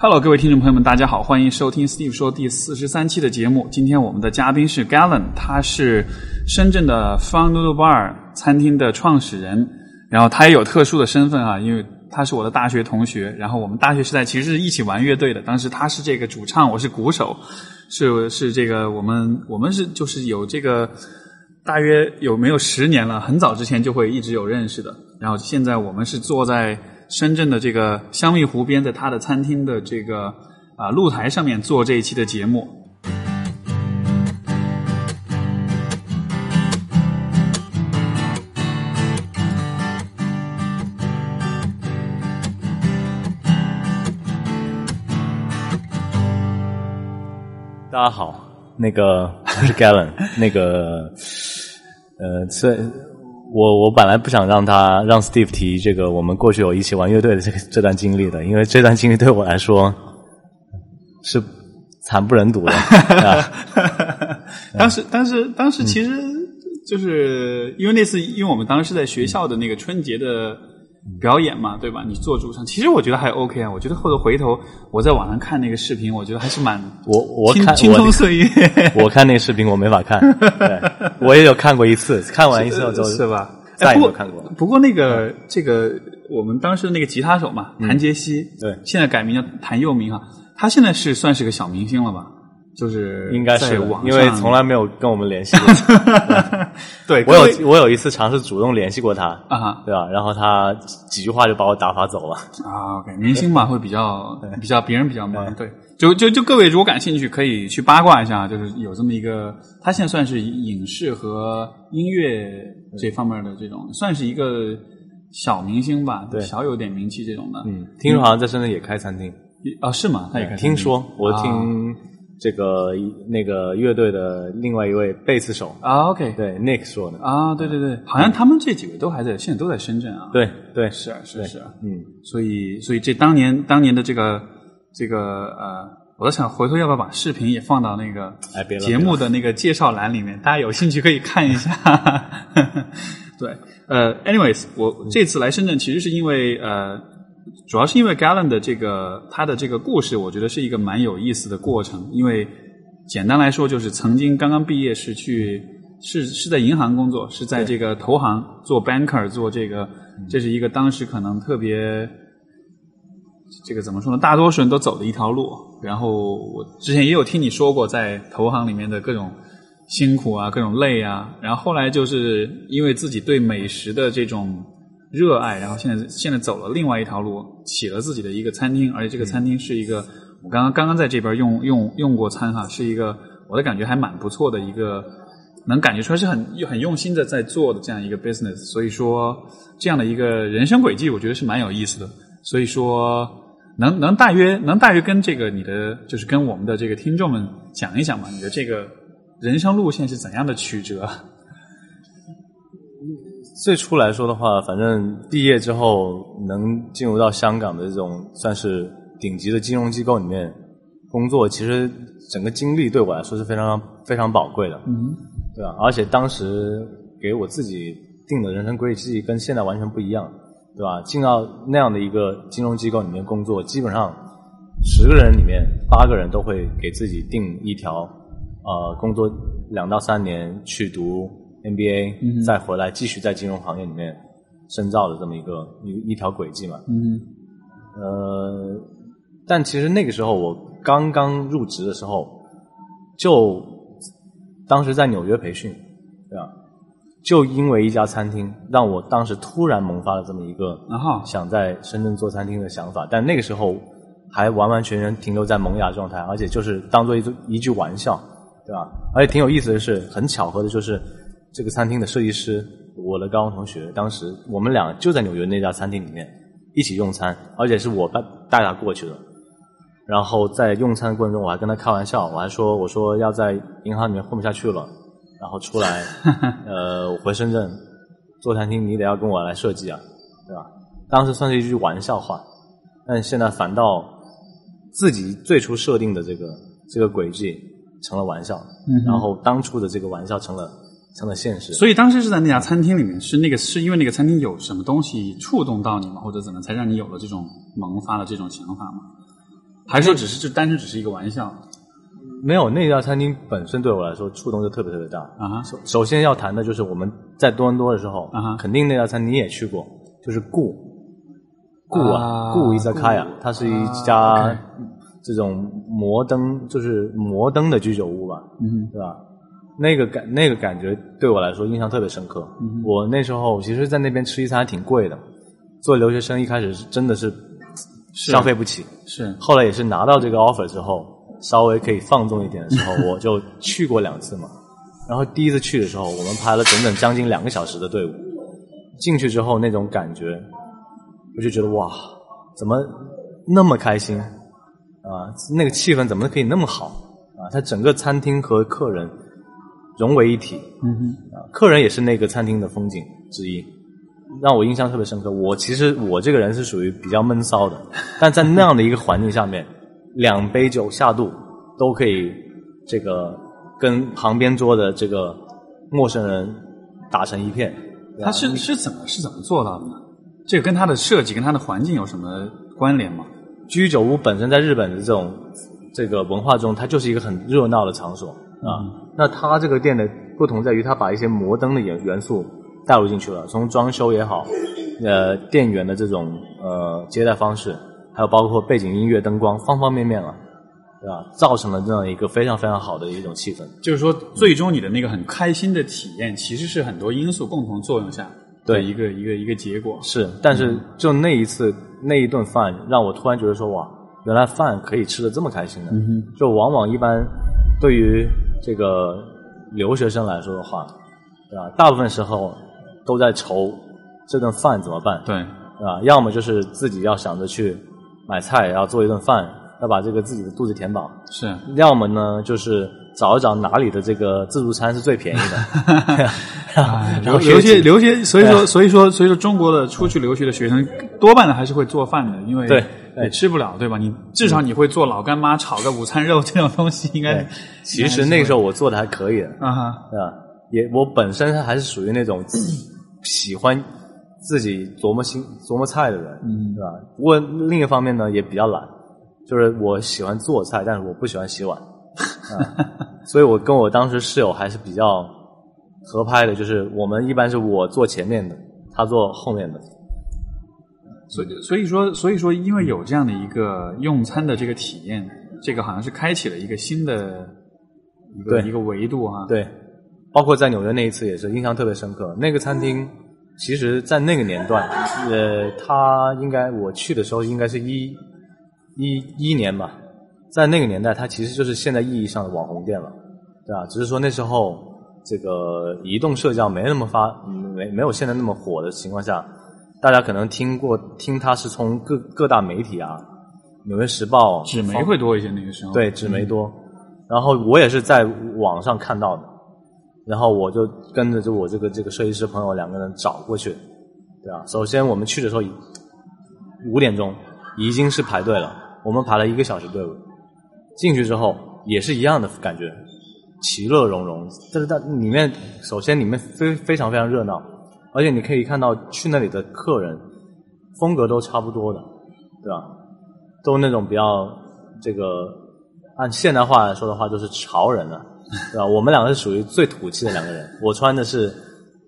Hello，各位听众朋友们，大家好，欢迎收听 Steve 说第四十三期的节目。今天我们的嘉宾是 Galen，他是深圳的 Fun Noodle Bar 餐厅的创始人。然后他也有特殊的身份啊，因为他是我的大学同学。然后我们大学时代其实是一起玩乐队的，当时他是这个主唱，我是鼓手，是是这个我们我们是就是有这个大约有没有十年了，很早之前就会一直有认识的。然后现在我们是坐在。深圳的这个香蜜湖边，在他的餐厅的这个啊露台上面做这一期的节目。大家好，那个我是 Galen，那个呃，这。我我本来不想让他让 Steve 提这个我们过去有一起玩乐队的这个这段经历的，因为这段经历对我来说是惨不忍睹的。当时，当时，当时其实就是因为那次，因为我们当时在学校的那个春节的表演嘛，对吧？你做主唱，其实我觉得还 OK 啊。我觉得后头回头我在网上看那个视频，我觉得还是蛮我我看青葱岁月。我看那个视频我没法看，对我也有看过一次，看完一次之后是吧？再也没有看过。不过那个这个我们当时的那个吉他手嘛，谭杰希，对，现在改名叫谭佑明哈，他现在是算是个小明星了吧？就是应该是，因为从来没有跟我们联系过。对，我有我有一次尝试主动联系过他啊，对吧？然后他几句话就把我打发走了啊。OK，明星嘛 会比较比较别人比较忙，对。就就就各位如果感兴趣，可以去八卦一下，就是有这么一个，他现在算是影视和音乐这方面的这种，算是一个小明星吧，对，小有点名气这种的。嗯，听说好像在深圳也开餐厅啊？是吗？他也开。听说我听这个那个乐队的另外一位贝斯手。啊，OK，对 Nick 说的。啊，对对对，好像他们这几位都还在，现在都在深圳啊。对对，是啊是是啊，嗯，所以所以这当年当年的这个。这个呃，我在想回头要不要把视频也放到那个节目的那个介绍栏里面，大家有兴趣可以看一下。对，呃，anyways，我这次来深圳其实是因为呃，主要是因为 Galen 的这个他的这个故事，我觉得是一个蛮有意思的过程。因为简单来说，就是曾经刚刚毕业是去是是在银行工作，是在这个投行做 banker 做这个，这是一个当时可能特别。这个怎么说呢？大多数人都走的一条路。然后我之前也有听你说过，在投行里面的各种辛苦啊，各种累啊。然后后来就是因为自己对美食的这种热爱，然后现在现在走了另外一条路，起了自己的一个餐厅。而且这个餐厅是一个我刚刚刚刚在这边用用用过餐哈，是一个我的感觉还蛮不错的一个，能感觉出来是很很用心的在做的这样一个 business。所以说这样的一个人生轨迹，我觉得是蛮有意思的。所以说，能能大约能大约跟这个你的就是跟我们的这个听众们讲一讲嘛？你的这个人生路线是怎样的曲折？最初来说的话，反正毕业之后能进入到香港的这种算是顶级的金融机构里面工作，其实整个经历对我来说是非常非常宝贵的，嗯，对吧？而且当时给我自己定的人生轨迹跟现在完全不一样。对吧？进到那样的一个金融机构里面工作，基本上十个人里面八个人都会给自己定一条，呃，工作两到三年去读 MBA，再回来继续在金融行业里面深造的这么一个一一条轨迹嘛。嗯。呃，但其实那个时候我刚刚入职的时候，就当时在纽约培训，对吧？就因为一家餐厅，让我当时突然萌发了这么一个想在深圳做餐厅的想法。但那个时候还完完全全停留在萌芽状态，而且就是当做一一句玩笑，对吧？而且挺有意思的是，很巧合的就是这个餐厅的设计师，我的高中同学，当时我们俩就在纽约那家餐厅里面一起用餐，而且是我带带他过去的。然后在用餐的过程中，我还跟他开玩笑，我还说我说要在银行里面混不下去了。然后出来，呃，回深圳做餐厅，你得要跟我来设计啊，对吧？当时算是一句玩笑话，但现在反倒自己最初设定的这个这个轨迹成了玩笑，然后当初的这个玩笑成了成了现实。所以当时是在那家餐厅里面，是那个是因为那个餐厅有什么东西触动到你吗？或者怎么才让你有了这种萌发的这种想法吗？还是说只是就单纯只是一个玩笑？没有，那家餐厅本身对我来说触动就特别特别大啊。首首先要谈的就是我们在多伦多的时候啊，肯定那家餐厅你也去过，就是顾顾啊顾伊萨卡呀，它是一家这种摩登就是摩登的居酒屋吧，嗯，对吧？那个感那个感觉对我来说印象特别深刻。我那时候其实，在那边吃一餐还挺贵的。做留学生一开始是真的是消费不起，是后来也是拿到这个 offer 之后，稍微可以放纵一点的时候，我就去过两次嘛。然后第一次去的时候，我们排了整整将近两个小时的队伍，进去之后那种感觉，我就觉得哇，怎么那么开心啊？那个气氛怎么可以那么好啊？它整个餐厅和客人。融为一体，嗯哼，啊，客人也是那个餐厅的风景之一，让我印象特别深刻。我其实我这个人是属于比较闷骚的，但在那样的一个环境下面，两杯酒下肚都可以这个跟旁边桌的这个陌生人打成一片。他是是怎么是怎么做到的呢？这个跟他的设计跟他的环境有什么关联吗？居酒屋本身在日本的这种这个文化中，它就是一个很热闹的场所。啊，那它这个店的不同在于，它把一些摩登的元元素带入进去了，从装修也好，呃，店员的这种呃接待方式，还有包括背景音乐、灯光，方方面面了，对吧？造成了这样一个非常非常好的一种气氛。就是说，最终你的那个很开心的体验，其实是很多因素共同作用下的一个一个一个结果。是，但是就那一次那一顿饭，让我突然觉得说，哇，原来饭可以吃的这么开心的。嗯就往往一般对于这个留学生来说的话，对吧？大部分时候都在愁这顿饭怎么办，对，对吧？要么就是自己要想着去买菜，要做一顿饭，要把这个自己的肚子填饱；是，要么呢，就是找一找哪里的这个自助餐是最便宜的。然后留学留学，所以说所以说所以说中国的出去留学的学生多半的还是会做饭的，因为对也吃不了，对吧？你至少你会做老干妈炒个午餐肉这种东西，应该其实那时候我做的还可以的，啊哈，对吧？也我本身还是属于那种喜欢自己琢磨心琢磨菜的人，嗯对吧？不过另一方面呢，也比较懒，就是我喜欢做菜，但是我不喜欢洗碗，啊，所以我跟我当时室友还是比较合拍的，就是我们一般是我坐前面的，他坐后面的，所以所以说所以说，因为有这样的一个用餐的这个体验，这个好像是开启了一个新的一个一个维度哈。对，包括在纽约那一次也是印象特别深刻。那个餐厅，其实，在那个年段，呃，他应该我去的时候应该是一一一年吧，在那个年代，它其实就是现在意义上的网红店了，对吧？只是说那时候这个移动社交没那么发，没没有现在那么火的情况下，大家可能听过听它是从各各大媒体啊，《纽约时报》纸媒会多一些那个时候。对，纸媒多。然后我也是在网上看到的，然后我就跟着就我这个这个设计师朋友两个人找过去，对吧？首先我们去的时候五点钟已经是排队了，我们排了一个小时队伍。进去之后也是一样的感觉，其乐融融。但是在里面，首先里面非非常非常热闹，而且你可以看到去那里的客人风格都差不多的，对吧？都那种比较这个按现代话来说的话，就是潮人了，对吧？我们两个是属于最土气的两个人。我穿的是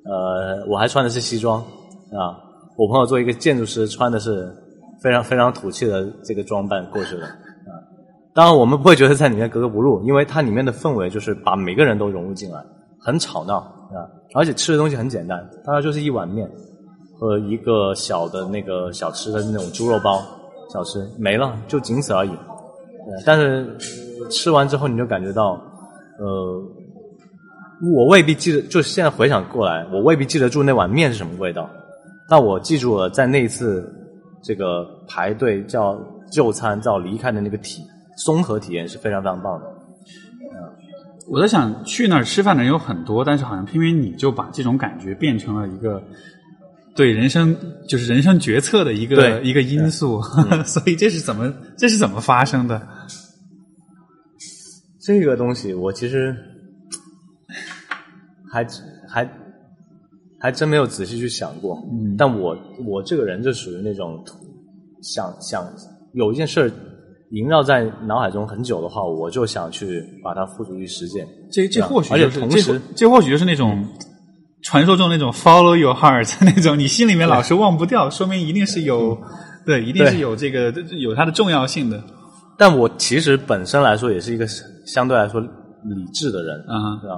呃，我还穿的是西装啊。我朋友作为一个建筑师，穿的是非常非常土气的这个装扮过去的啊。当然，我们不会觉得在里面格格不入，因为它里面的氛围就是把每个人都融入进来，很吵闹啊。而且吃的东西很简单，大概就是一碗面和一个小的那个小吃的那种猪肉包小吃没了，就仅此而已。但是吃完之后，你就感觉到，呃，我未必记得，就现在回想过来，我未必记得住那碗面是什么味道，但我记住了在那一次这个排队叫就餐叫离开的那个体综合体验是非常非常棒的。我在想，去那儿吃饭的人有很多，但是好像偏偏你就把这种感觉变成了一个对人生就是人生决策的一个一个因素，所以这是怎么这是怎么发生的？这个东西我其实还还还真没有仔细去想过。嗯但我我这个人就属于那种想想有一件事儿萦绕在脑海中很久的话，我就想去把它付诸于实践。这这或许而且同时，这或许就是那种传说中那种 follow your heart 那种，你心里面老是忘不掉，说明一定是有对，一定是有这个有它的重要性的。但我其实本身来说也是一个相对来说理智的人啊，对吧？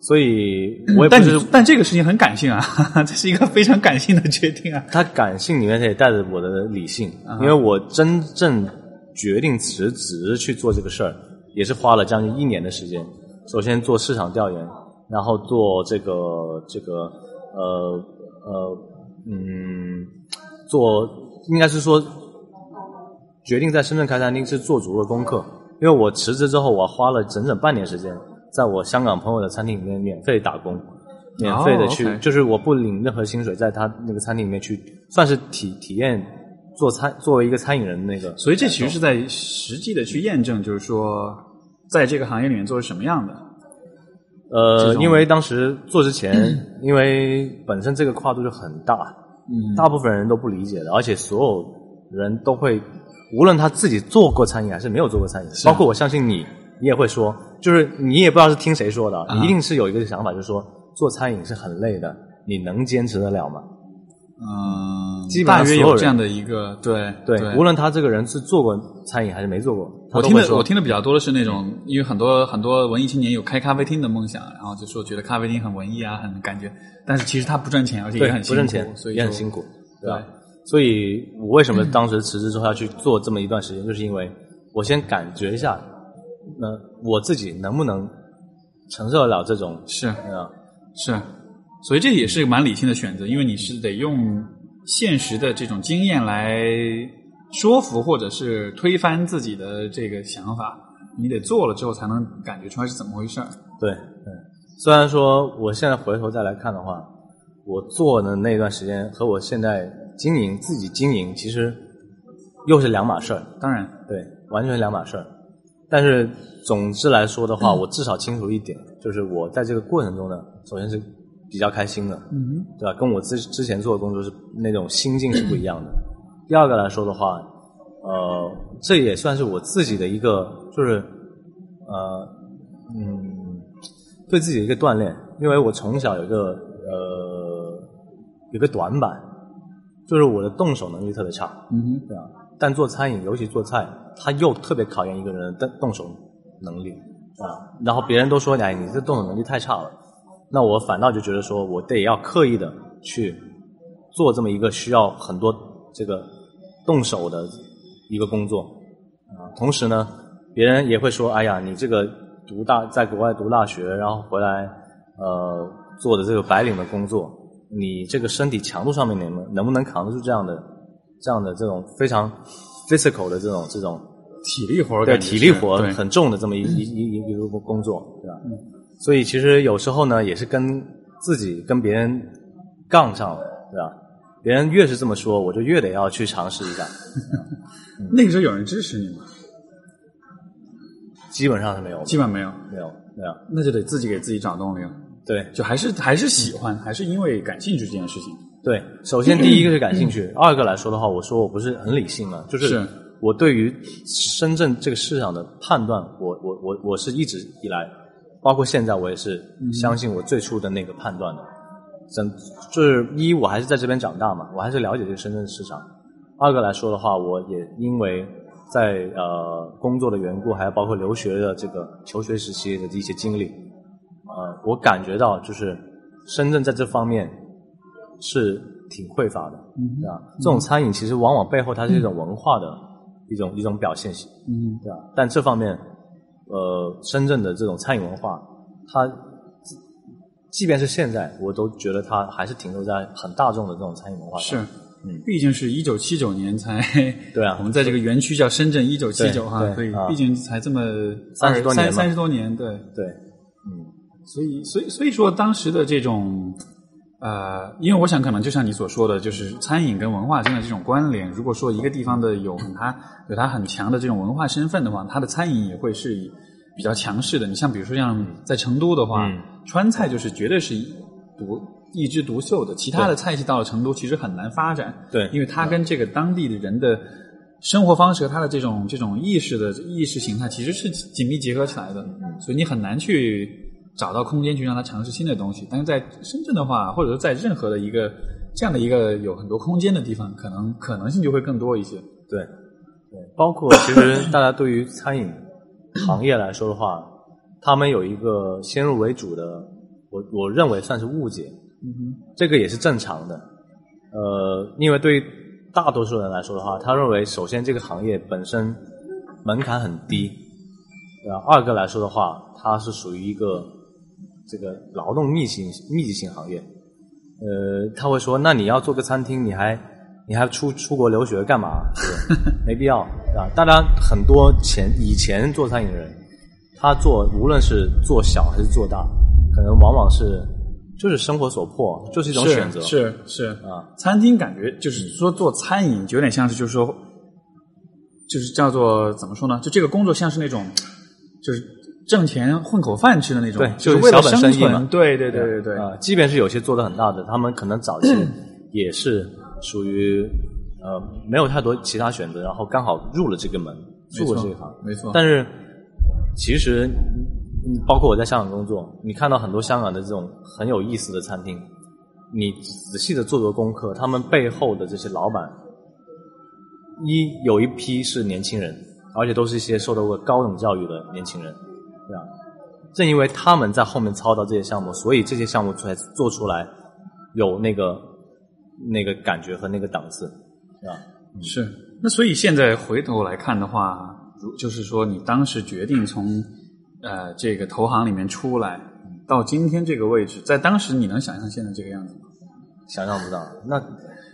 所以我也但是但这个事情很感性啊，这是一个非常感性的决定啊。它感性里面也带着我的理性，因为我真正。决定辞职去做这个事儿，也是花了将近一年的时间。首先做市场调研，然后做这个这个呃呃嗯，做应该是说决定在深圳开餐厅是做足了功课。因为我辞职之后，我花了整整半年时间，在我香港朋友的餐厅里面免费打工，免费的去，就是我不领任何薪水，在他那个餐厅里面去，算是体体验。做餐作为一个餐饮人，那个，所以这其实是在实际的去验证，就是说，在这个行业里面做是什么样的。呃，因为当时做之前，因为本身这个跨度就很大，嗯，大部分人都不理解的，而且所有人都会，无论他自己做过餐饮还是没有做过餐饮，包括我相信你，你也会说，就是你也不知道是听谁说的，你一定是有一个想法，就是说做餐饮是很累的，你能坚持得了吗？嗯，基本上约有这样的一个对对，无论他这个人是做过餐饮还是没做过，我听的我听的比较多的是那种，因为很多很多文艺青年有开咖啡厅的梦想，然后就说觉得咖啡厅很文艺啊，很感觉，但是其实他不赚钱，而且也很不挣钱，所以也很辛苦，对。所以我为什么当时辞职之后要去做这么一段时间，就是因为我先感觉一下，那我自己能不能承受得了这种是啊是。所以这也是蛮理性的选择，因为你是得用现实的这种经验来说服或者是推翻自己的这个想法，你得做了之后才能感觉出来是怎么回事儿。对对，虽然说我现在回头再来看的话，我做的那段时间和我现在经营自己经营其实又是两码事儿。当然，对，完全是两码事儿。但是总之来说的话，我至少清楚一点，就是我在这个过程中呢，首先是。比较开心的，嗯，对吧？跟我之之前做的工作是那种心境是不一样的。第二个来说的话，呃，这也算是我自己的一个，就是呃，嗯，对自己的一个锻炼。因为我从小有一个呃，有个短板，就是我的动手能力特别差，嗯，对吧？但做餐饮，尤其做菜，它又特别考验一个人的动手能力啊。然后别人都说，哎，你这动手能力太差了。那我反倒就觉得说，我得要刻意的去做这么一个需要很多这个动手的一个工作啊。同时呢，别人也会说：“哎呀，你这个读大在国外读大学，然后回来呃做的这个白领的工作，你这个身体强度上面能能不能扛得住这样的这样的这种非常 physical 的这种这种体力活对体力活很重的这么一一一一个工作，对吧？”所以其实有时候呢，也是跟自己跟别人杠上了，对吧？别人越是这么说，我就越得要去尝试一下。那个时候有人支持你吗？基本上是没有，基本没有，没有，没有。那就得自己给自己找动力了。对，就还是还是喜欢，还是因为感兴趣这件事情。对，首先第一个是感兴趣，二个来说的话，我说我不是很理性嘛，就是我对于深圳这个市场的判断，我我我我是一直以来。包括现在，我也是相信我最初的那个判断的。整就是一，我还是在这边长大嘛，我还是了解这个深圳市场。二个来说的话，我也因为在呃工作的缘故，还有包括留学的这个求学时期的一些经历，呃，我感觉到就是深圳在这方面是挺匮乏的，对吧？这种餐饮其实往往背后它是一种文化的一种一种表现性，嗯，对吧？但这方面。呃，深圳的这种餐饮文化，它即便是现在，我都觉得它还是停留在很大众的这种餐饮文化上。是，嗯，毕竟是一九七九年才对啊，我们在这个园区叫深圳一九七九哈，所以毕竟才这么三十多年三十多年，对对，嗯，所以所以所以说当时的这种。呃，因为我想，可能就像你所说的，就是餐饮跟文化间的这种关联。如果说一个地方的有它有它很强的这种文化身份的话，它的餐饮也会是比较强势的。你像比如说像在成都的话，川菜就是绝对是独一枝独秀的，其他的菜系到了成都其实很难发展。对，因为它跟这个当地的人的生活方式和他的这种这种意识的意识形态其实是紧密结合起来的，所以你很难去找到空间去让他尝试新的东西。但是在深圳的话，或者说在任何的一个这样的一个有很多空间的地方，可能可能性就会更多一些。对，对，包括其实大家对于餐饮行业来说的话，他们有一个先入为主的，我我认为算是误解，嗯哼，这个也是正常的。呃，因为对大多数人来说的话，他认为首先这个行业本身门槛很低，对吧？二个来说的话，它是属于一个这个劳动密集密集型行业。呃，他会说，那你要做个餐厅，你还你还出出国留学干嘛？对不对？没必要，对吧？当然，很多前以前做餐饮的人，他做无论是做小还是做大，可能往往是就是生活所迫，就是一种选择，是是啊。餐厅感觉就是说做餐饮，有点像是就是说，就是叫做怎么说呢？就这个工作像是那种，就是挣钱混口饭吃的那种，对，就是为了小本生意嘛。对对对对对，啊，即便是有些做的很大的，他们可能早期 也是属于呃没有太多其他选择，然后刚好入了这个门，没错入了这一行。没错。但是其实，嗯包括我在香港工作，你看到很多香港的这种很有意思的餐厅，你仔细的做做功课，他们背后的这些老板，一有一批是年轻人，而且都是一些受到过高等教育的年轻人，对吧？正因为他们在后面操刀这些项目，所以这些项目才做出来有那个那个感觉和那个档次，对吧？是，那所以现在回头来看的话，如就是说你当时决定从呃这个投行里面出来，到今天这个位置，在当时你能想象现在这个样子吗？想象不到，那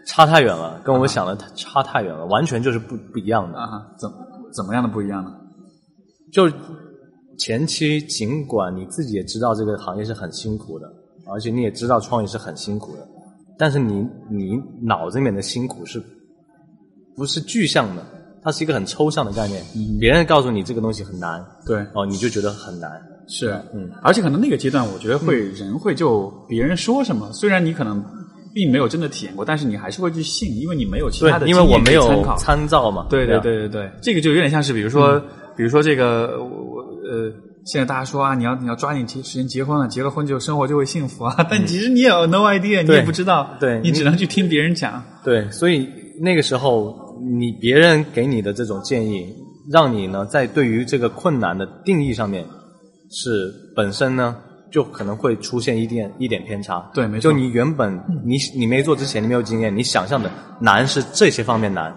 差太远了，跟我想的差太远了，完全就是不不一样的。啊，怎怎么样的不一样呢？就前期尽管你自己也知道这个行业是很辛苦的，而且你也知道创业是很辛苦的，但是你你脑子里面的辛苦是不是具象的？它是一个很抽象的概念。别人告诉你这个东西很难，对，哦，你就觉得很难。是，嗯，而且可能那个阶段，我觉得会、人会就别人说什么，虽然你可能并没有真的体验过，但是你还是会去信，因为你没有其他的，因为我没有参考。参照嘛。对对吧，对对对，这个就有点像是，比如说，比如说这个，呃，现在大家说啊，你要你要抓紧结时间结婚了，结了婚就生活就会幸福啊，但其实你也有 no idea，你也不知道，对你只能去听别人讲。对，所以那个时候，你别人给你的这种建议，让你呢在对于这个困难的定义上面，是本身呢就可能会出现一点一点偏差。对没错就你原本你你没做之前，你没有经验，你想象的难是这些方面难，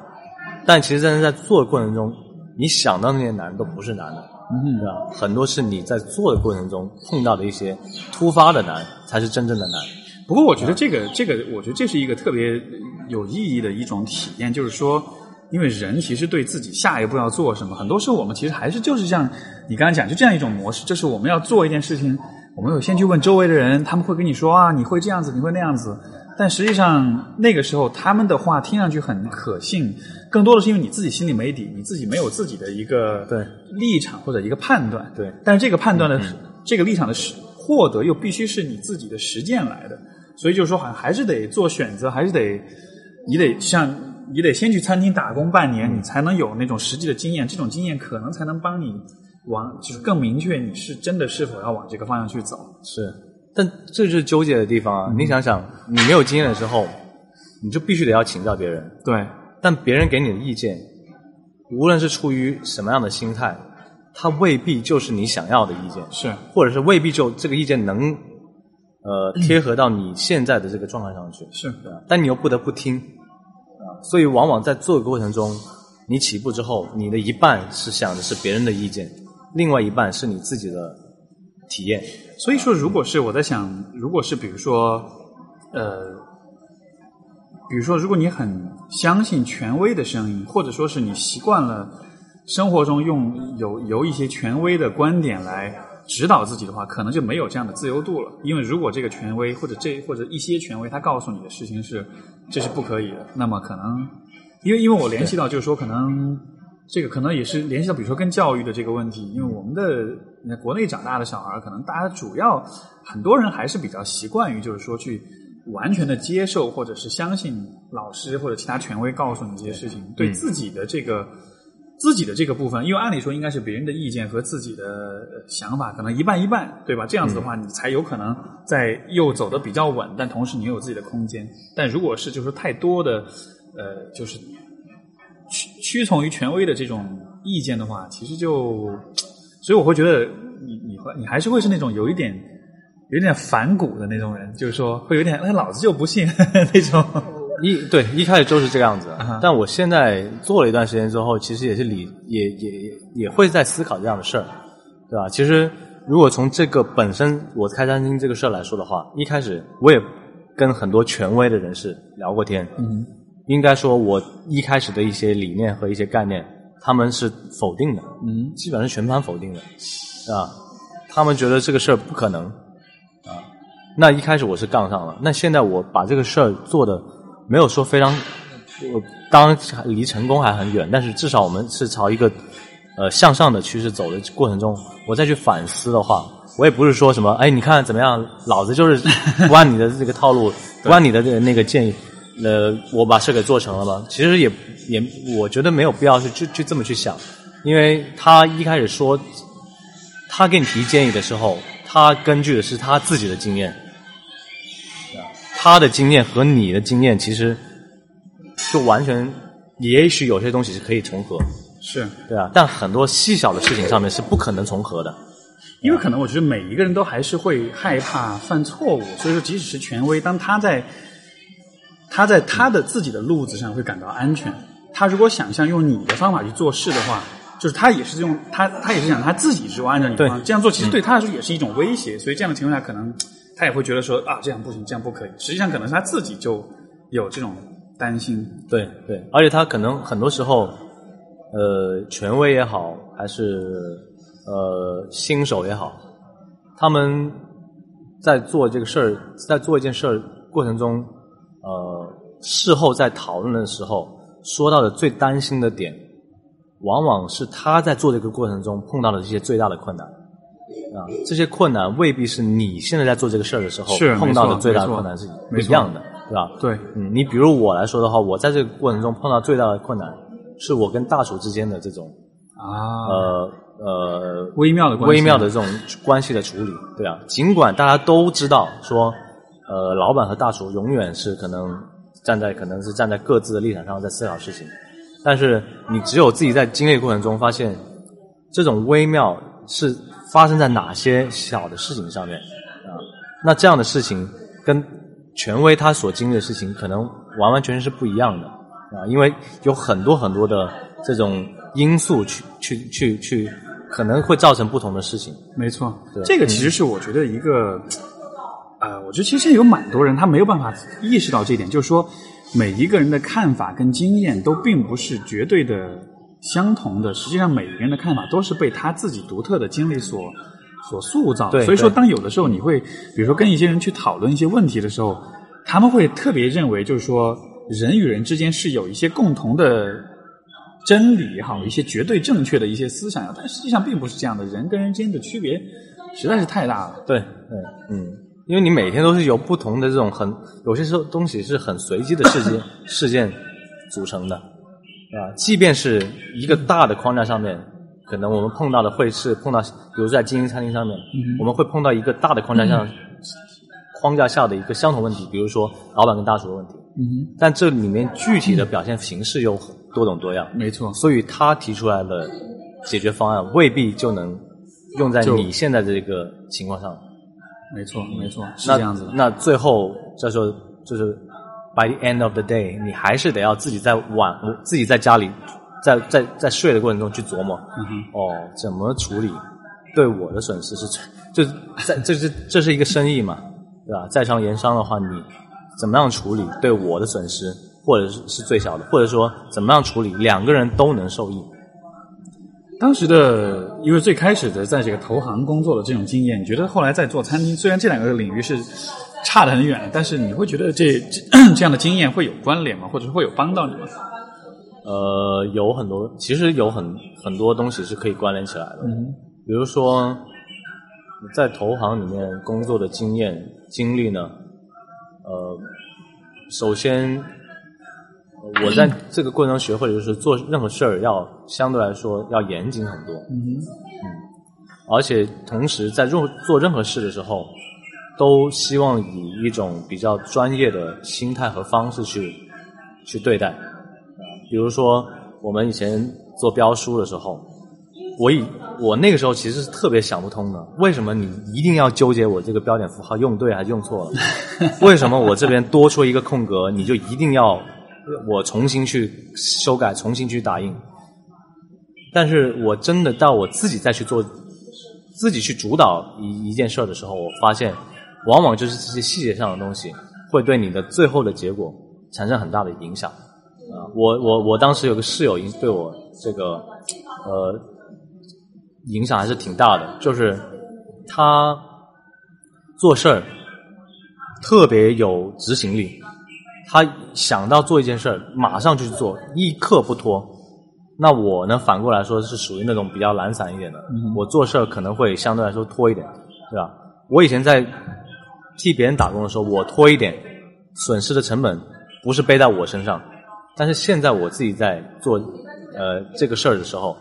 但其实真的在做的过程中，你想到那些难都不是难的，嗯对吧？很多是你在做的过程中碰到的一些突发的难，才是真正的难。不过我觉得这个这个，我觉得这是一个特别有意义的一种体验，就是说，因为人其实对自己下一步要做什么，很多时候我们其实还是就是像你刚才讲，就这样一种模式，就是我们要做一件事情，我们有先去问周围的人，他们会跟你说啊，你会这样子，你会那样子，但实际上那个时候他们的话听上去很可信，更多的是因为你自己心里没底，你自己没有自己的一个对。立场或者一个判断，对。但是这个判断的、这个立场的实获得又必须是你自己的实践来的，所以就是说，好像还是得做选择，还是得你得像你得先去餐厅打工半年，你才能有那种实际的经验，这种经验可能才能帮你往就是更明确你是真的是否要往这个方向去走。是，但这就是纠结的地方啊！你想想，你没有经验的时候，你就必须得要请教别人，对，但别人给你的意见，无论是出于什么样的心态，他未必就是你想要的意见，是或者是未必就这个意见能呃贴合到你现在的这个状态上去，是？但你又不得不听啊，所以往往在做的过程中，你起步之后，你的一半是想的是别人的意见，另外一半是你自己的体验。所以说，如果是我在想，如果是比如说，呃，比如说，如果你很相信权威的声音，或者说是你习惯了生活中用有由一些权威的观点来指导自己的话，可能就没有这样的自由度了。因为如果这个权威或者这或者一些权威他告诉你的事情是这是不可以的，那么可能因为因为我联系到就是说可能。这个可能也是联系到，比如说跟教育的这个问题，因为我们的你看国内长大的小孩，可能大家主要很多人还是比较习惯于，就是说去完全的接受或者是相信老师或者其他权威告诉你这些事情，对自己的这个自己的这个部分，因为按理说应该是别人的意见和自己的想法可能一半一半，对吧？这样子的话，你才有可能在又走的比较稳，但同时你有自己的空间。但如果是就是太多的呃，就是屈屈从于权威的这种意见的话，其实就，所以我会觉得你你会你还是会是那种有一点。有点反骨的那种人，就是说会有点，那老子就不信 那种。一对一开始就是这个样子，但我现在做了一段时间之后，其实也是理也也也会在思考这样的事儿，对吧？其实如果从这个本身我开餐厅这个事儿来说的话，一开始我也跟很多权威的人士聊过天，嗯，应该说我一开始的一些理念和一些概念，他们是否定的，嗯，基本上全盘否定的，啊，他们觉得这个事儿不可能。啊那一开始我是杠上了，那现在我把这个事儿做的没有说非常，我当然离成功还很远，但是至少我们是朝一个呃向上的趋势走的过程中，我再去反思的话，我也不是说什么，哎，你看怎么样，老子就是 不按你的这个套路，不按你的那个建议，呃，我把事给做成了吗？其实也也，我觉得没有必要去去去这么去想，因为他一开始说，他给你提建议的时候，他根据的是他自己的经验。他的经验和你的经验其实就完全，也许有些东西是可以重合，是对啊，但很多细小的事情上面是不可能重合的，因为可能我觉得每一个人都还是会害怕犯错误，所以说即使是权威，当他在他在他的自己的路子上会感到安全，他如果想象用你的方法去做事的话，就是他也是用他他也是想他自己如果按照你的方这样做，其实对他来说也是一种威胁，所以这样的情况下可能。他也会觉得说啊，这样不行，这样不可以。实际上，可能是他自己就有这种担心。对对，而且他可能很多时候，呃，权威也好，还是呃新手也好，他们在做这个事儿，在做一件事儿过程中，呃，事后在讨论的时候，说到的最担心的点，往往是他在做这个过程中碰到的这些最大的困难。啊，这些困难未必是你现在在做这个事儿的时候碰到的最大的困难是不一样的，对吧？对，嗯，你比如我来说的话，我在这个过程中碰到最大的困难，是我跟大厨之间的这种啊，呃呃，微妙的微妙的这种关系的处理，对啊。尽管大家都知道说，呃，老板和大厨永远是可能站在可能是站在各自的立场上在思考事情，但是你只有自己在经历过程中发现，这种微妙是。发生在哪些小的事情上面啊？那这样的事情跟权威他所经历的事情可能完完全全是不一样的啊，因为有很多很多的这种因素去去去去，可能会造成不同的事情。没错，这个其实是我觉得一个，呃，我觉得其实有蛮多人他没有办法意识到这一点，就是说每一个人的看法跟经验都并不是绝对的。相同的，实际上每个人的看法都是被他自己独特的经历所所塑造。所以说，当有的时候你会，比如说跟一些人去讨论一些问题的时候，他们会特别认为，就是说人与人之间是有一些共同的真理也好，一些绝对正确的一些思想，但实际上并不是这样的。人跟人之间的区别实在是太大了。对对，嗯，因为你每天都是由不同的这种很有些时候东西是很随机的事件 事件组成的。啊，即便是一个大的框架上面，可能我们碰到的会是碰到，比如在经营餐厅上面，我们会碰到一个大的框架上框架下的一个相同问题，比如说老板跟大厨的问题。嗯，但这里面具体的表现形式又多种多样。没错，所以他提出来的解决方案未必就能用在你现在这个情况上。没错，没错，是这样子。那最后再说就是。By the end of the day，你还是得要自己在晚，自己在家里，在在在睡的过程中去琢磨，嗯哦，怎么处理对我的损失是，就在这是这是一个生意嘛，对吧？在商言商的话，你怎么样处理对我的损失，或者是是最小的，或者说怎么样处理两个人都能受益。当时的因为最开始的在这个投行工作的这种经验，你觉得后来在做餐厅，虽然这两个领域是。差得很远，但是你会觉得这 这样的经验会有关联吗？或者是会有帮到你吗？呃，有很多，其实有很很多东西是可以关联起来的。比如说在投行里面工作的经验经历呢，呃，首先我在这个过程中学会的就是做任何事儿要相对来说要严谨很多。嗯而且同时在做做任何事的时候，都希望以一种比较专业的心态和方式去去对待。比如说我们以前做标书的时候，我以我那个时候其实是特别想不通的，为什么你一定要纠结我这个标点符号用对还是用错了？为什么我这边多出一个空格，你就一定要我重新去修改、重新去打印？但是我真的到我自己再去做，自己去主导一一件事儿的时候，我发现，往往就是这些细节上的东西，会对你的最后的结果产生很大的影响。啊，我我我当时有个室友，经对我这个呃影响还是挺大的，就是他做事儿特别有执行力，他想到做一件事儿，马上就去做，一刻不拖。那我呢，反过来说是属于那种比较懒散一点的，我做事儿可能会相对来说拖一点，对吧？我以前在替别人打工的时候，我拖一点，损失的成本不是背在我身上。但是现在我自己在做呃这个事儿的时候，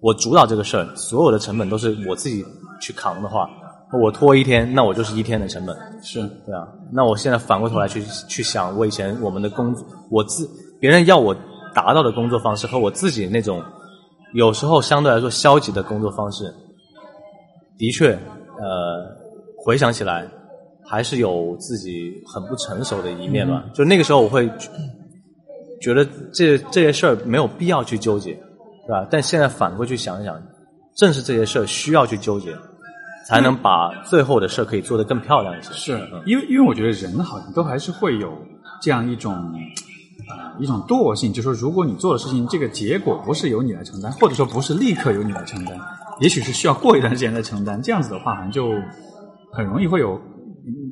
我主导这个事儿，所有的成本都是我自己去扛的话，我拖一天，那我就是一天的成本。是对啊，那我现在反过头来去去想，我以前我们的工作，我自别人要我达到的工作方式和我自己那种有时候相对来说消极的工作方式，的确，呃，回想起来还是有自己很不成熟的一面吧。就那个时候我会。觉得这这些事儿没有必要去纠结，对吧？但现在反过去想一想，正是这些事儿需要去纠结，才能把最后的事儿可以做得更漂亮一些。是，因为因为我觉得人好像都还是会有这样一种啊一种惰性，就是说，如果你做的事情这个结果不是由你来承担，或者说不是立刻由你来承担，也许是需要过一段时间来承担，这样子的话，好像就很容易会有。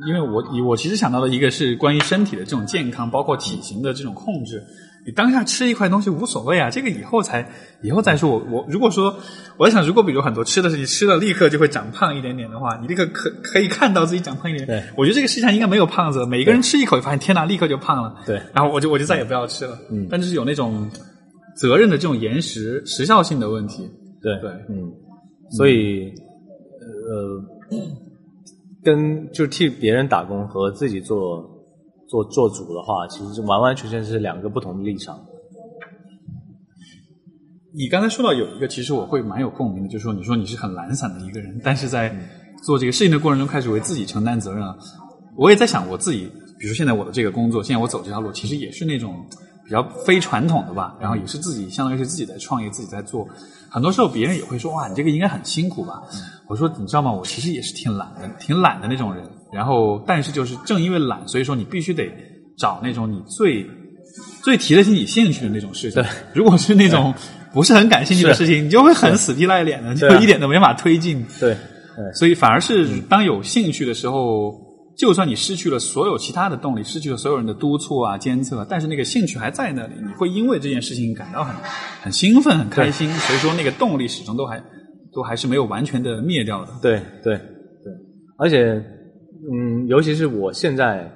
因为我我其实想到的一个是关于身体的这种健康，包括体型的这种控制。你当下吃一块东西无所谓啊，这个以后才以后再说。我我如果说我在想，如果比如很多吃的事情吃了立刻就会长胖一点点的话，你立刻可可以看到自己长胖一点。对，我觉得这个世界上应该没有胖子，每个人吃一口就发现天哪，立刻就胖了。对，然后我就我就再也不要吃了。嗯，但就是有那种责任的这种延时时效性的问题。对对，嗯，所以呃。跟就是替别人打工和自己做做做主的话，其实完完全全是两个不同的立场。你刚才说到有一个，其实我会蛮有共鸣的，就是说你说你是很懒散的一个人，但是在做这个事情的过程中开始为自己承担责任了。我也在想我自己，比如现在我的这个工作，现在我走这条路，其实也是那种比较非传统的吧，然后也是自己相当于是自己在创业，自己在做。很多时候别人也会说哇，你这个应该很辛苦吧？我说你知道吗？我其实也是挺懒的，挺懒的那种人。然后，但是就是正因为懒，所以说你必须得找那种你最最提得起你兴趣的那种事情。如果是那种不是很感兴趣的事情，你就会很死皮赖脸的，就一点都没法推进。对，所以反而是当有兴趣的时候。就算你失去了所有其他的动力，失去了所有人的督促啊、监测，但是那个兴趣还在那里，你会因为这件事情感到很很兴奋、很开心。所以说，那个动力始终都还都还是没有完全的灭掉的。对对对，而且，嗯，尤其是我现在，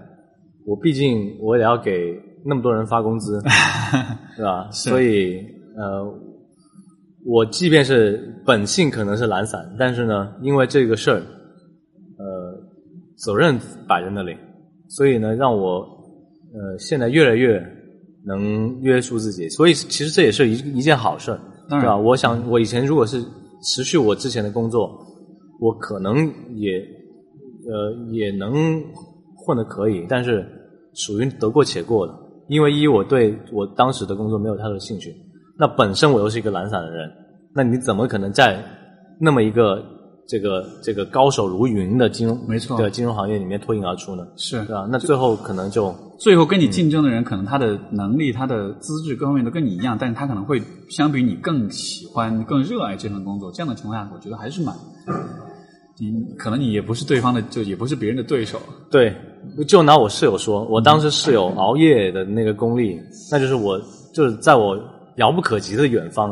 我毕竟我也要给那么多人发工资，是吧？所以，呃，我即便是本性可能是懒散，但是呢，因为这个事儿。呃责任摆在那里，所以呢，让我呃现在越来越能约束自己，所以其实这也是一一件好事，对吧？我想我以前如果是持续我之前的工作，我可能也呃也能混得可以，但是属于得过且过的，因为一我对我当时的工作没有太多兴趣，那本身我又是一个懒散的人，那你怎么可能在那么一个？这个这个高手如云的金融没错的金融行业里面脱颖而出呢？是，对吧？那最后可能就最后跟你竞争的人，可能他的能力、他的资质各方面都跟你一样，但是他可能会相比你更喜欢、更热爱这份工作。这样的情况下，我觉得还是蛮，你可能你也不是对方的，就也不是别人的对手。对，就拿我室友说，我当时室友熬夜的那个功力，那就是我就是在我遥不可及的远方，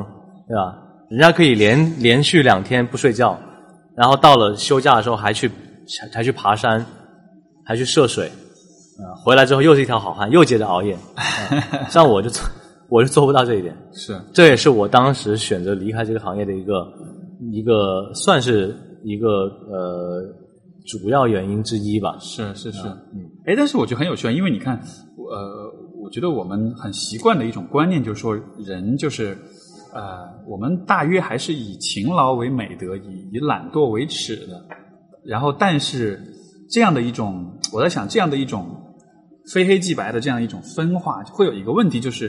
对吧？人家可以连连续两天不睡觉。然后到了休假的时候，还去还去爬山，还去涉水，啊，回来之后又是一条好汉，又接着熬夜。像我就做，我就做不到这一点。是，这也是我当时选择离开这个行业的一个一个算是一个呃主要原因之一吧。是是是，嗯，哎，但是我觉得很有趣啊，因为你看，呃，我觉得我们很习惯的一种观念就是说，人就是呃，我们大约还是以勤劳为美德，以以懒惰为耻的。然后，但是这样的一种，我在想，这样的一种。非黑即白的这样一种分化，会有一个问题，就是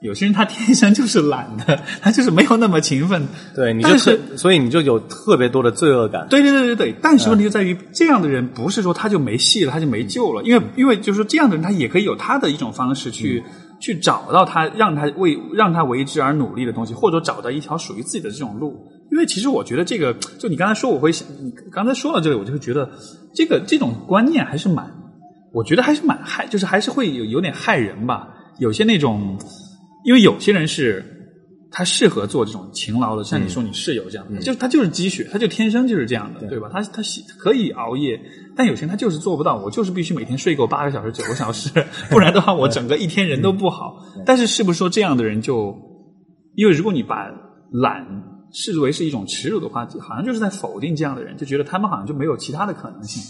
有些人他天生就是懒的，他就是没有那么勤奋。对，你就是所以你就有特别多的罪恶感。对对对对对，但是问题就在于，这样的人不是说他就没戏了，他就没救了，因为因为就是说这样的人，他也可以有他的一种方式去去找到他让他为让他为之而努力的东西，或者找到一条属于自己的这种路。因为其实我觉得这个，就你刚才说，我会想，你刚才说到这里，我就会觉得这个这种观念还是蛮。我觉得还是蛮害，就是还是会有有点害人吧。有些那种，因为有些人是他适合做这种勤劳的，像你说你室友这样，就他就是积雪，他就天生就是这样的，对吧？他他可以熬夜，但有些人他就是做不到。我就是必须每天睡够八个小时、九个小时，不然的话我整个一天人都不好。但是是不是说这样的人就，因为如果你把懒视为是一种耻辱的话，好像就是在否定这样的人，就觉得他们好像就没有其他的可能性。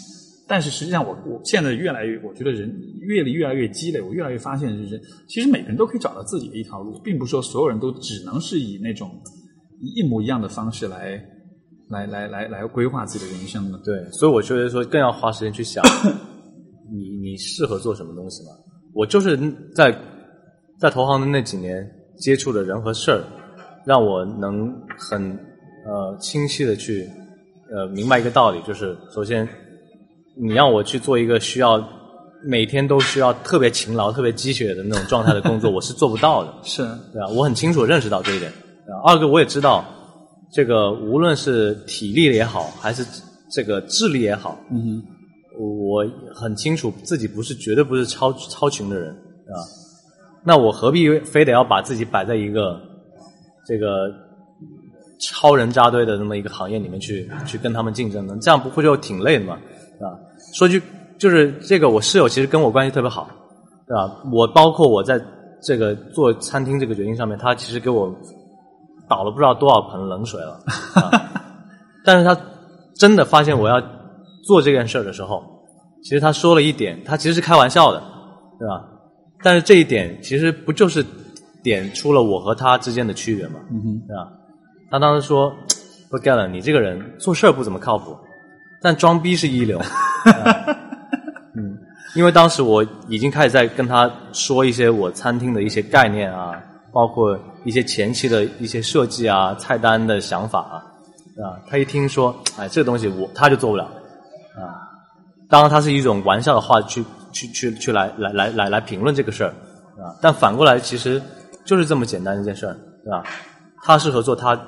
但是实际上，我我现在越来越，我觉得人阅历越来越积累，我越来越发现，就是其实每个人都可以找到自己的一条路，并不是说所有人都只能是以那种一模一样的方式来来来来来规划自己的人生的。对，所以我觉得说更要花时间去想，你你适合做什么东西嘛？我就是在在投行的那几年接触的人和事儿，让我能很呃清晰的去呃明白一个道理，就是首先。你让我去做一个需要每天都需要特别勤劳、特别积雪的那种状态的工作，我是做不到的。是，对啊，我很清楚认识到这一点。二个，我也知道，这个无论是体力也好，还是这个智力也好，嗯，我很清楚自己不是绝对不是超超群的人，啊，那我何必非得要把自己摆在一个这个超人扎堆的那么一个行业里面去去跟他们竞争呢？这样不会就挺累的吗？啊，说句就是这个，我室友其实跟我关系特别好，对吧？我包括我在这个做餐厅这个决定上面，他其实给我倒了不知道多少盆冷水了。但是他真的发现我要做这件事儿的时候，其实他说了一点，他其实是开玩笑的，对吧？但是这一点其实不就是点出了我和他之间的区别吗？嗯哼，对吧？他当时说：“ 说 Galen，你这个人做事儿不怎么靠谱。”但装逼是一流，嗯，因为当时我已经开始在跟他说一些我餐厅的一些概念啊，包括一些前期的一些设计啊、菜单的想法啊，啊，他一听说，哎，这个东西我他就做不了，啊，当然他是一种玩笑的话去去去去来来来来来评论这个事儿，啊，但反过来其实就是这么简单一件事儿，对吧？他适合做他。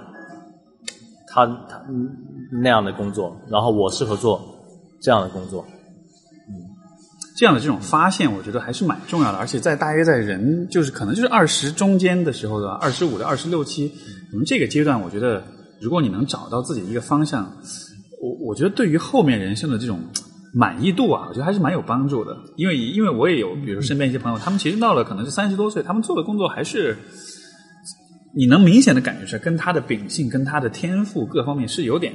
他他那样的工作，然后我适合做这样的工作，嗯，这样的这种发现，我觉得还是蛮重要的。而且在大约在人就是可能就是二十中间的时候的二十五到二十六七，我们这个阶段，我觉得如果你能找到自己的一个方向，我我觉得对于后面人生的这种满意度啊，我觉得还是蛮有帮助的。因为因为我也有，比如身边一些朋友，他们其实到了可能是三十多岁，他们做的工作还是。你能明显的感觉出来，跟他的秉性、跟他的天赋各方面是有点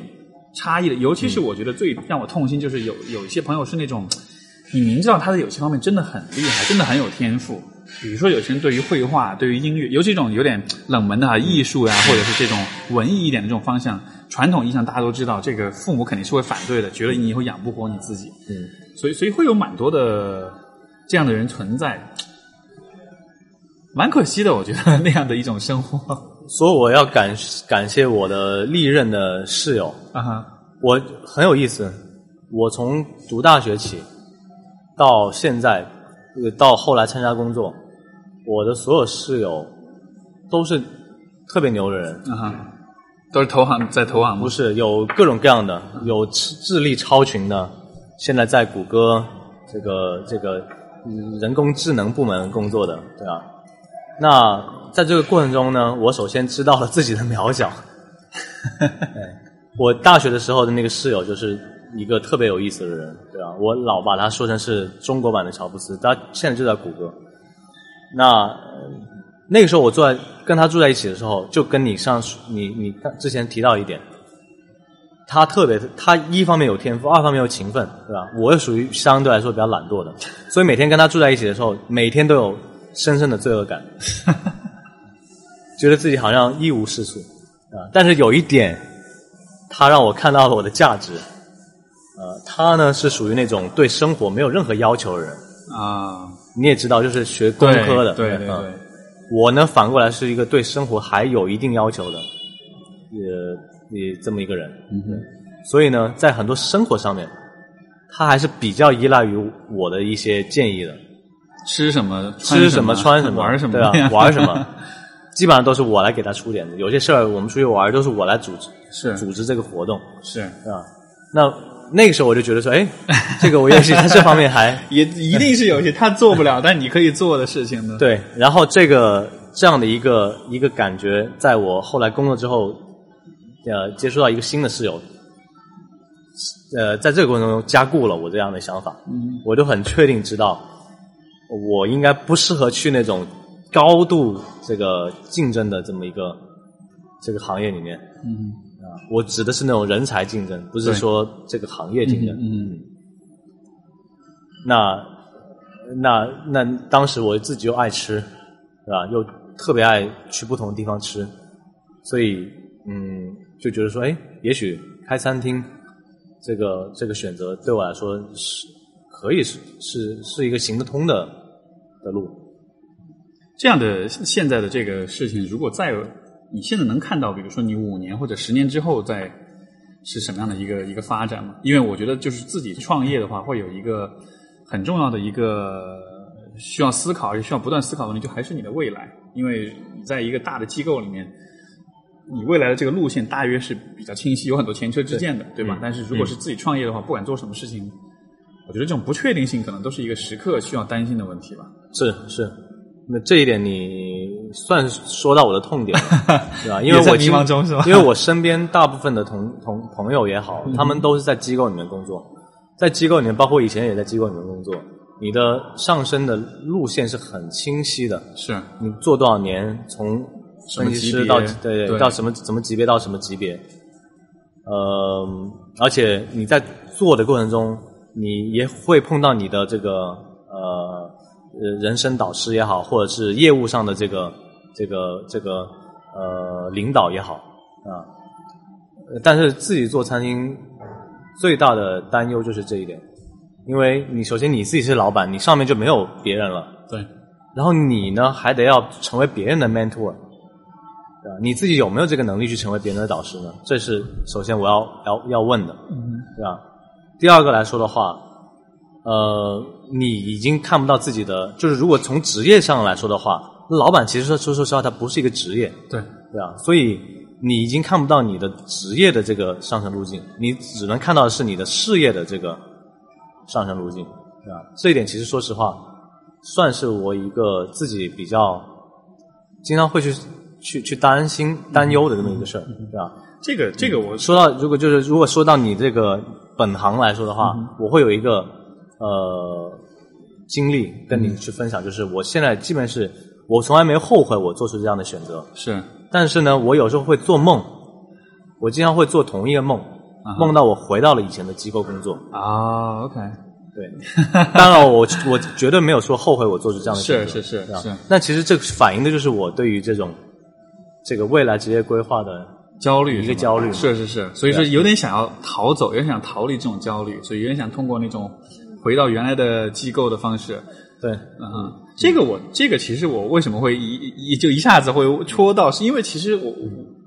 差异的。尤其是我觉得最让我痛心，就是有有一些朋友是那种，你明知道他在有些方面真的很厉害，真的很有天赋。比如说有些人对于绘画、对于音乐，尤其这种有点冷门的啊艺术呀，或者是这种文艺一点的这种方向，传统意义上大家都知道，这个父母肯定是会反对的，觉得你以后养不活你自己。嗯，所以所以会有蛮多的这样的人存在。蛮可惜的，我觉得那样的一种生活。所以我要感感谢我的历任的室友啊哈，我很有意思。我从读大学起到现在，到后来参加工作，我的所有室友都是特别牛的人啊哈，都是投行在投行不是有各种各样的，有智力超群的，现在在谷歌这个这个人工智能部门工作的，对吧？那在这个过程中呢，我首先知道了自己的渺小。我大学的时候的那个室友，就是一个特别有意思的人，对吧？我老把他说成是中国版的乔布斯，他现在就在谷歌。那那个时候我坐在跟他住在一起的时候，就跟你上你你之前提到一点，他特别他一方面有天赋，二方面又勤奋，对吧？我又属于相对来说比较懒惰的，所以每天跟他住在一起的时候，每天都有深深的罪恶感，觉得自己好像一无是处啊。但是有一点，他让我看到了我的价值。呃，他呢是属于那种对生活没有任何要求的人啊。你也知道，就是学工科的，对对对。我呢反过来是一个对生活还有一定要求的，也，也这么一个人。嗯哼。所以呢，在很多生活上面，他还是比较依赖于我的一些建议的。吃什么？吃什么？穿什么？玩什么？对啊，玩什么？基本上都是我来给他出点子。有些事儿我们出去玩都是我来组织，是组织这个活动，是啊。那。那个时候我就觉得说，哎，这个我也许他这方面还 也一定是有些他做不了，但你可以做的事情呢。对，然后这个这样的一个一个感觉，在我后来工作之后，呃，接触到一个新的室友，呃，在这个过程中加固了我这样的想法。嗯，我就很确定知道，我应该不适合去那种高度这个竞争的这么一个这个行业里面。嗯啊。我指的是那种人才竞争，不是说这个行业竞争。嗯，那那那当时我自己又爱吃，是吧？又特别爱去不同的地方吃，所以嗯，就觉得说，哎，也许开餐厅这个这个选择对我来说是可以是是是一个行得通的的路。这样的现在的这个事情，如果再有。你现在能看到，比如说你五年或者十年之后在是什么样的一个一个发展吗？因为我觉得就是自己创业的话，会有一个很重要的一个需要思考，也需要不断思考的问题，就还是你的未来。因为你在一个大的机构里面，你未来的这个路线大约是比较清晰，有很多前车之鉴的，对吧？但是如果是自己创业的话，不管做什么事情，我觉得这种不确定性可能都是一个时刻需要担心的问题吧。是是。那这一点你算说到我的痛点了，对吧？因为我迷茫中是吧？因为我身边大部分的同同朋友也好，他们都是在机构里面工作，在机构里面，包括以前也在机构里面工作。你的上升的路线是很清晰的，是你做多少年，从分析师到对对到什么什么级别到什么级别，呃，而且你在做的过程中，你也会碰到你的这个呃。呃，人生导师也好，或者是业务上的这个、这个、这个呃领导也好啊，但是自己做餐厅最大的担忧就是这一点，因为你首先你自己是老板，你上面就没有别人了，对，然后你呢还得要成为别人的 mentor，对吧？你自己有没有这个能力去成为别人的导师呢？这是首先我要要要问的，对吧？第二个来说的话。呃，你已经看不到自己的，就是如果从职业上来说的话，老板其实说说说实话，他不是一个职业，对对啊，所以你已经看不到你的职业的这个上升路径，你只能看到的是你的事业的这个上升路径，对吧？这一点其实说实话，算是我一个自己比较经常会去去去担心担忧的这么一个事儿，对吧？这个这个我说到，如果就是如果说到你这个本行来说的话，我会有一个。呃，经历跟你去分享，就是我现在基本是，我从来没后悔我做出这样的选择。是，但是呢，我有时候会做梦，我经常会做同一个梦，梦到我回到了以前的机构工作。啊，OK，对，当然我我绝对没有说后悔我做出这样的选择。是是是是。那其实这反映的就是我对于这种这个未来职业规划的焦虑，一个焦虑。是是是，所以说有点想要逃走，有点想逃离这种焦虑，所以有点想通过那种。回到原来的机构的方式，对，嗯，这个我这个其实我为什么会一一就一下子会戳到，是因为其实我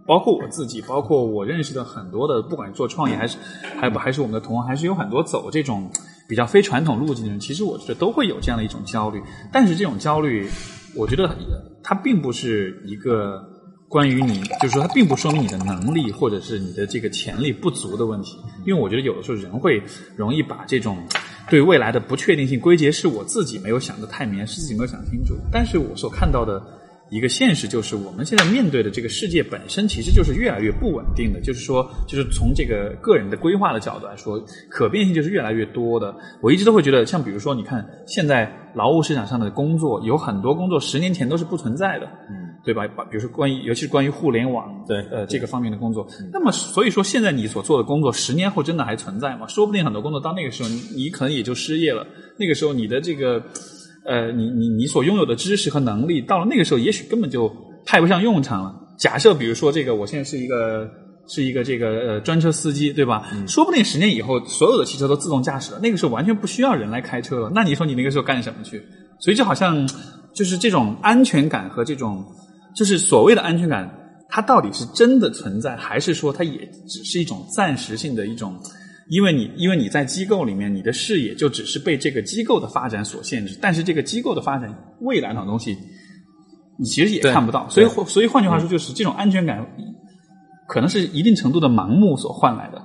包括我自己，包括我认识的很多的，不管做创业还是还不还是我们的同行，还是有很多走这种比较非传统路径的人，其实我觉得都会有这样的一种焦虑。但是这种焦虑，我觉得它并不是一个关于你，就是说它并不说明你的能力或者是你的这个潜力不足的问题，因为我觉得有的时候人会容易把这种。对未来的不确定性归结是我自己没有想的太明，是自己没有想清楚。但是我所看到的一个现实就是，我们现在面对的这个世界本身其实就是越来越不稳定的。就是说，就是从这个个人的规划的角度来说，可变性就是越来越多的。我一直都会觉得，像比如说，你看现在劳务市场上的工作，有很多工作十年前都是不存在的，嗯，对吧？比如说关于，尤其是关于互联网，对呃这个方面的工作。那么，所以说现在你所做的工作，十年后真的还存在吗？说不定很多工作到那个时候，你你可能也就失业了。那个时候，你的这个。呃，你你你所拥有的知识和能力，到了那个时候，也许根本就派不上用场了。假设比如说，这个我现在是一个是一个这个呃专车司机，对吧？说不定十年以后，所有的汽车都自动驾驶了，那个时候完全不需要人来开车了。那你说你那个时候干什么去？所以就好像就是这种安全感和这种就是所谓的安全感，它到底是真的存在，还是说它也只是一种暂时性的一种？因为你，因为你在机构里面，你的视野就只是被这个机构的发展所限制。但是这个机构的发展未来那种东西，你其实也看不到。所以，所以换句话说，就是这种安全感，可能是一定程度的盲目所换来的。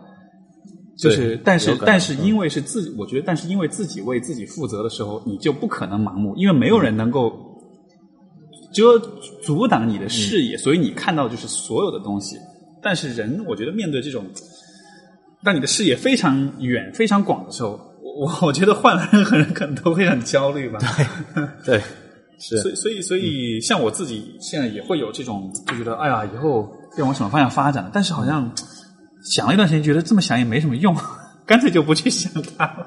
就是，但是，但是因为是自己，我觉得，但是因为自己为自己负责的时候，你就不可能盲目，因为没有人能够遮阻挡你的视野，所以你看到就是所有的东西。但是人，我觉得面对这种。当你的视野非常远、非常广的时候，我 我觉得换了任何人可能都会很焦虑吧。对，对，是。所以，所以，所以，像我自己现在也会有这种，就觉得哎呀，以后要往什么方向发展？但是好像想了一段时间，觉得这么想也没什么用，干脆就不去想它了。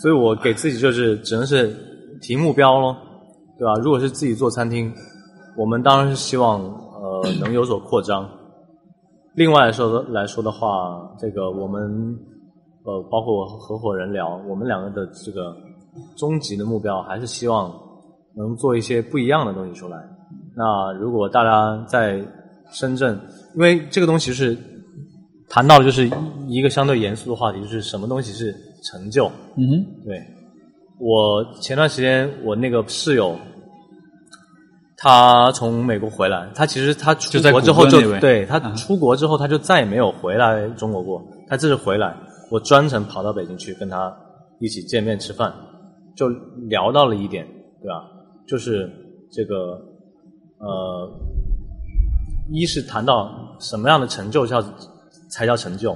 所以我给自己就是只能是提目标咯，对吧？如果是自己做餐厅，我们当然是希望呃 能有所扩张。另外来说来说的话，这个我们呃，包括我合伙人聊，我们两个的这个终极的目标还是希望能做一些不一样的东西出来。那如果大家在深圳，因为这个东西是谈到的就是一个相对严肃的话题，就是什么东西是成就？嗯哼，对。我前段时间我那个室友。他从美国回来，他其实他出国之后就对他出国之后他就再也没有回来中国过。他这次回来，我专程跑到北京去跟他一起见面吃饭，就聊到了一点，对吧？就是这个呃，一是谈到什么样的成就叫才叫成就，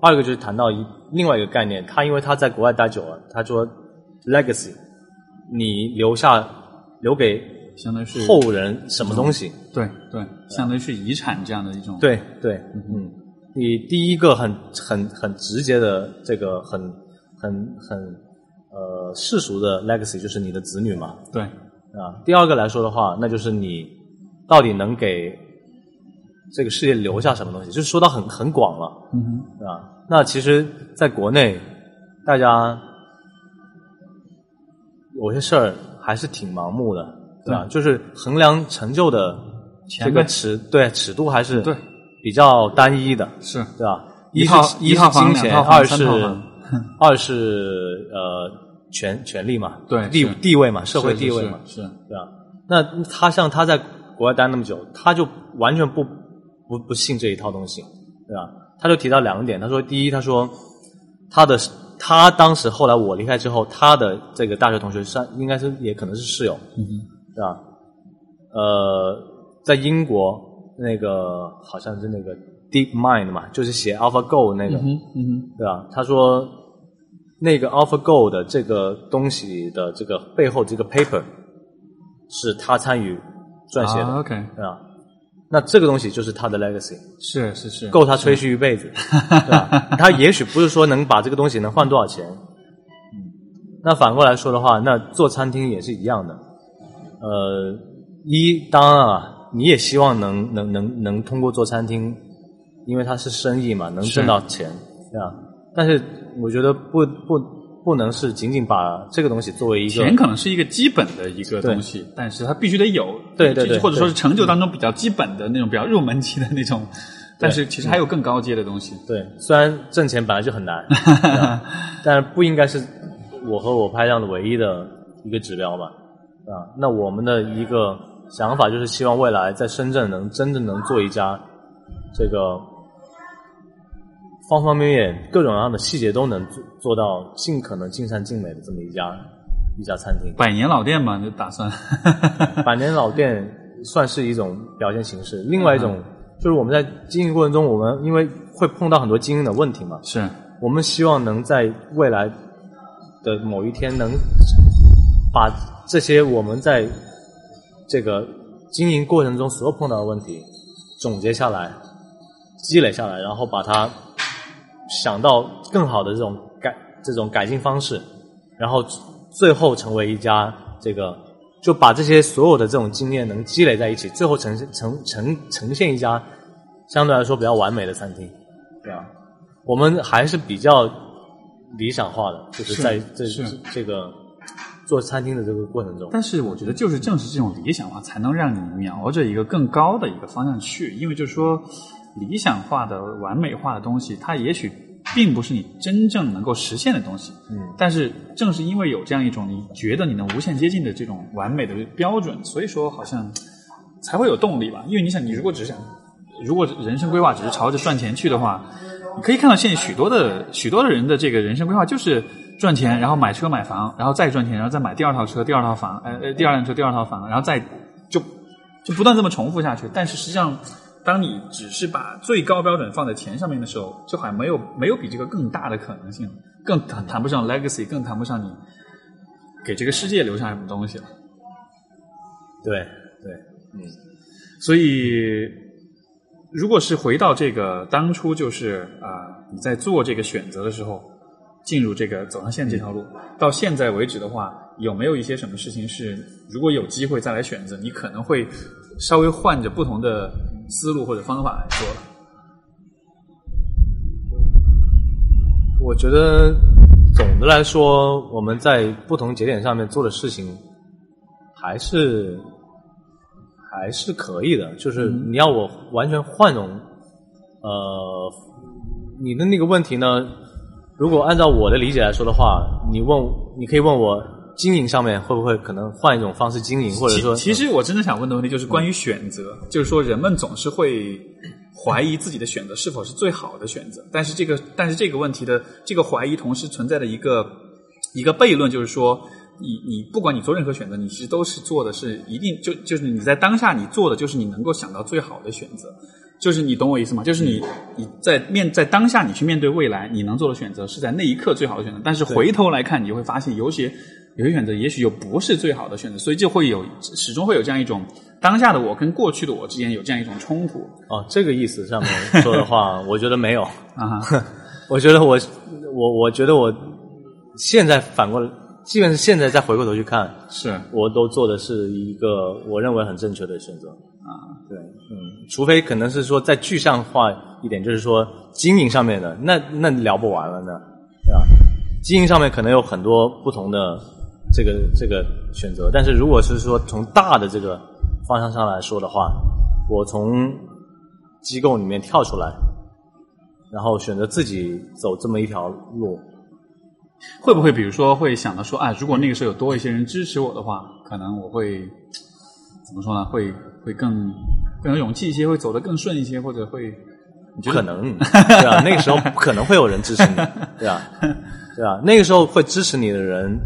二个就是谈到一另外一个概念。他因为他在国外待久了，他说 legacy，你留下留给。相当于是后人什么东西？对对，相当于是遗产这样的一种。对对，嗯，你第一个很很很直接的这个很很很呃世俗的 legacy 就是你的子女嘛。对啊，第二个来说的话，那就是你到底能给这个世界留下什么东西？就是说到很很广了，嗯哼，啊？那其实在国内，大家有些事儿还是挺盲目的。对吧？就是衡量成就的这个尺，对尺度还是对比较单一的，是对吧？一是一是金钱，二是 二是呃权权力嘛，对地地位嘛，社会地位嘛，是对吧？那他像他在国外待那么久，他就完全不不不信这一套东西，对吧？他就提到两点，他说第一，他说他的他当时后来我离开之后，他的这个大学同学算应该是也可能是室友。是吧？呃，在英国那个好像是那个 Deep Mind 嘛，就是写 AlphaGo 那个，对吧？他说那个 AlphaGo 的这个东西的这个背后这个 paper 是他参与撰写的，OK，对吧？那这个东西就是他的 legacy，是是是，够他吹嘘一辈子，对吧？他也许不是说能把这个东西能换多少钱，嗯，那反过来说的话，那做餐厅也是一样的。呃，一当然啊，你也希望能能能能通过做餐厅，因为它是生意嘛，能挣到钱，对吧？但是我觉得不不不能是仅仅把这个东西作为一个钱可能是一个基本的一个东西，但是它必须得有，对对对，或者说是成就当中比较基本的那种比较入门级的那种，但是其实还有更高阶的东西。对，虽然挣钱本来就很难，但是不应该是我和我拍档的唯一的一个指标吧。啊，那我们的一个想法就是希望未来在深圳能真正能做一家这个方方面面各种各样的细节都能做做到尽可能尽善尽美的这么一家一家餐厅。百年老店嘛，就打算。百年老店算是一种表现形式。另外一种就是我们在经营过程中，我们因为会碰到很多经营的问题嘛，是。我们希望能在未来的某一天能把这些我们在这个经营过程中所有碰到的问题总结下来、积累下来，然后把它想到更好的这种改这种改进方式，然后最后成为一家这个。就把这些所有的这种经验能积累在一起，最后呈呈呈呈现一家相对来说比较完美的餐厅，对吧？我们还是比较理想化的，就是在这这个做餐厅的这个过程中。但是我觉得，就是正是这种理想化，才能让你瞄着一个更高的一个方向去。因为就是说，理想化的、完美化的东西，它也许。并不是你真正能够实现的东西，嗯，但是正是因为有这样一种你觉得你能无限接近的这种完美的标准，所以说好像才会有动力吧。因为你想，你如果只想，如果人生规划只是朝着赚钱去的话，你可以看到现在许多的许多的人的这个人生规划就是赚钱，然后买车买房，然后再赚钱，然后再买第二套车、第二套房，呃呃，第二辆车、第二套房，然后再就就不断这么重复下去。但是实际上。当你只是把最高标准放在钱上面的时候，就好像没有没有比这个更大的可能性了，更谈谈不上 legacy，更谈不上你给这个世界留下什么东西了。对对，嗯，所以如果是回到这个当初，就是啊，你在做这个选择的时候，进入这个走上线这条路，到现在为止的话，有没有一些什么事情是，如果有机会再来选择，你可能会稍微换着不同的？思路或者方法来说，我觉得总的来说，我们在不同节点上面做的事情还是还是可以的。就是你要我完全换种，呃，你的那个问题呢？如果按照我的理解来说的话，你问，你可以问我。经营上面会不会可能换一种方式经营，或者说，其实我真的想问的问题就是关于选择，就是说人们总是会怀疑自己的选择是否是最好的选择，但是这个但是这个问题的这个怀疑同时存在的一个一个悖论，就是说你你不管你做任何选择，你其实都是做的是一定就就是你在当下你做的就是你能够想到最好的选择，就是你懂我意思吗？就是你你在面在当下你去面对未来，你能做的选择是在那一刻最好的选择，但是回头来看，你就会发现有些。有些选择也许又不是最好的选择，所以就会有始终会有这样一种当下的我跟过去的我之间有这样一种冲突。哦，这个意思上面说的话，我觉得没有啊。我觉得我我我觉得我现在反过来，基本是现在再回过头去看，是我都做的是一个我认为很正确的选择啊。对，嗯，除非可能是说再具象化一点，就是说经营上面的，那那聊不完了呢，对吧？经营上面可能有很多不同的。这个这个选择，但是如果是说从大的这个方向上来说的话，我从机构里面跳出来，然后选择自己走这么一条路，会不会比如说会想到说啊，如果那个时候有多一些人支持我的话，可能我会怎么说呢？会会更更有勇气一些，会走得更顺一些，或者会不可能 对吧？那个时候不可能会有人支持你，对吧？对啊？那个时候会支持你的人。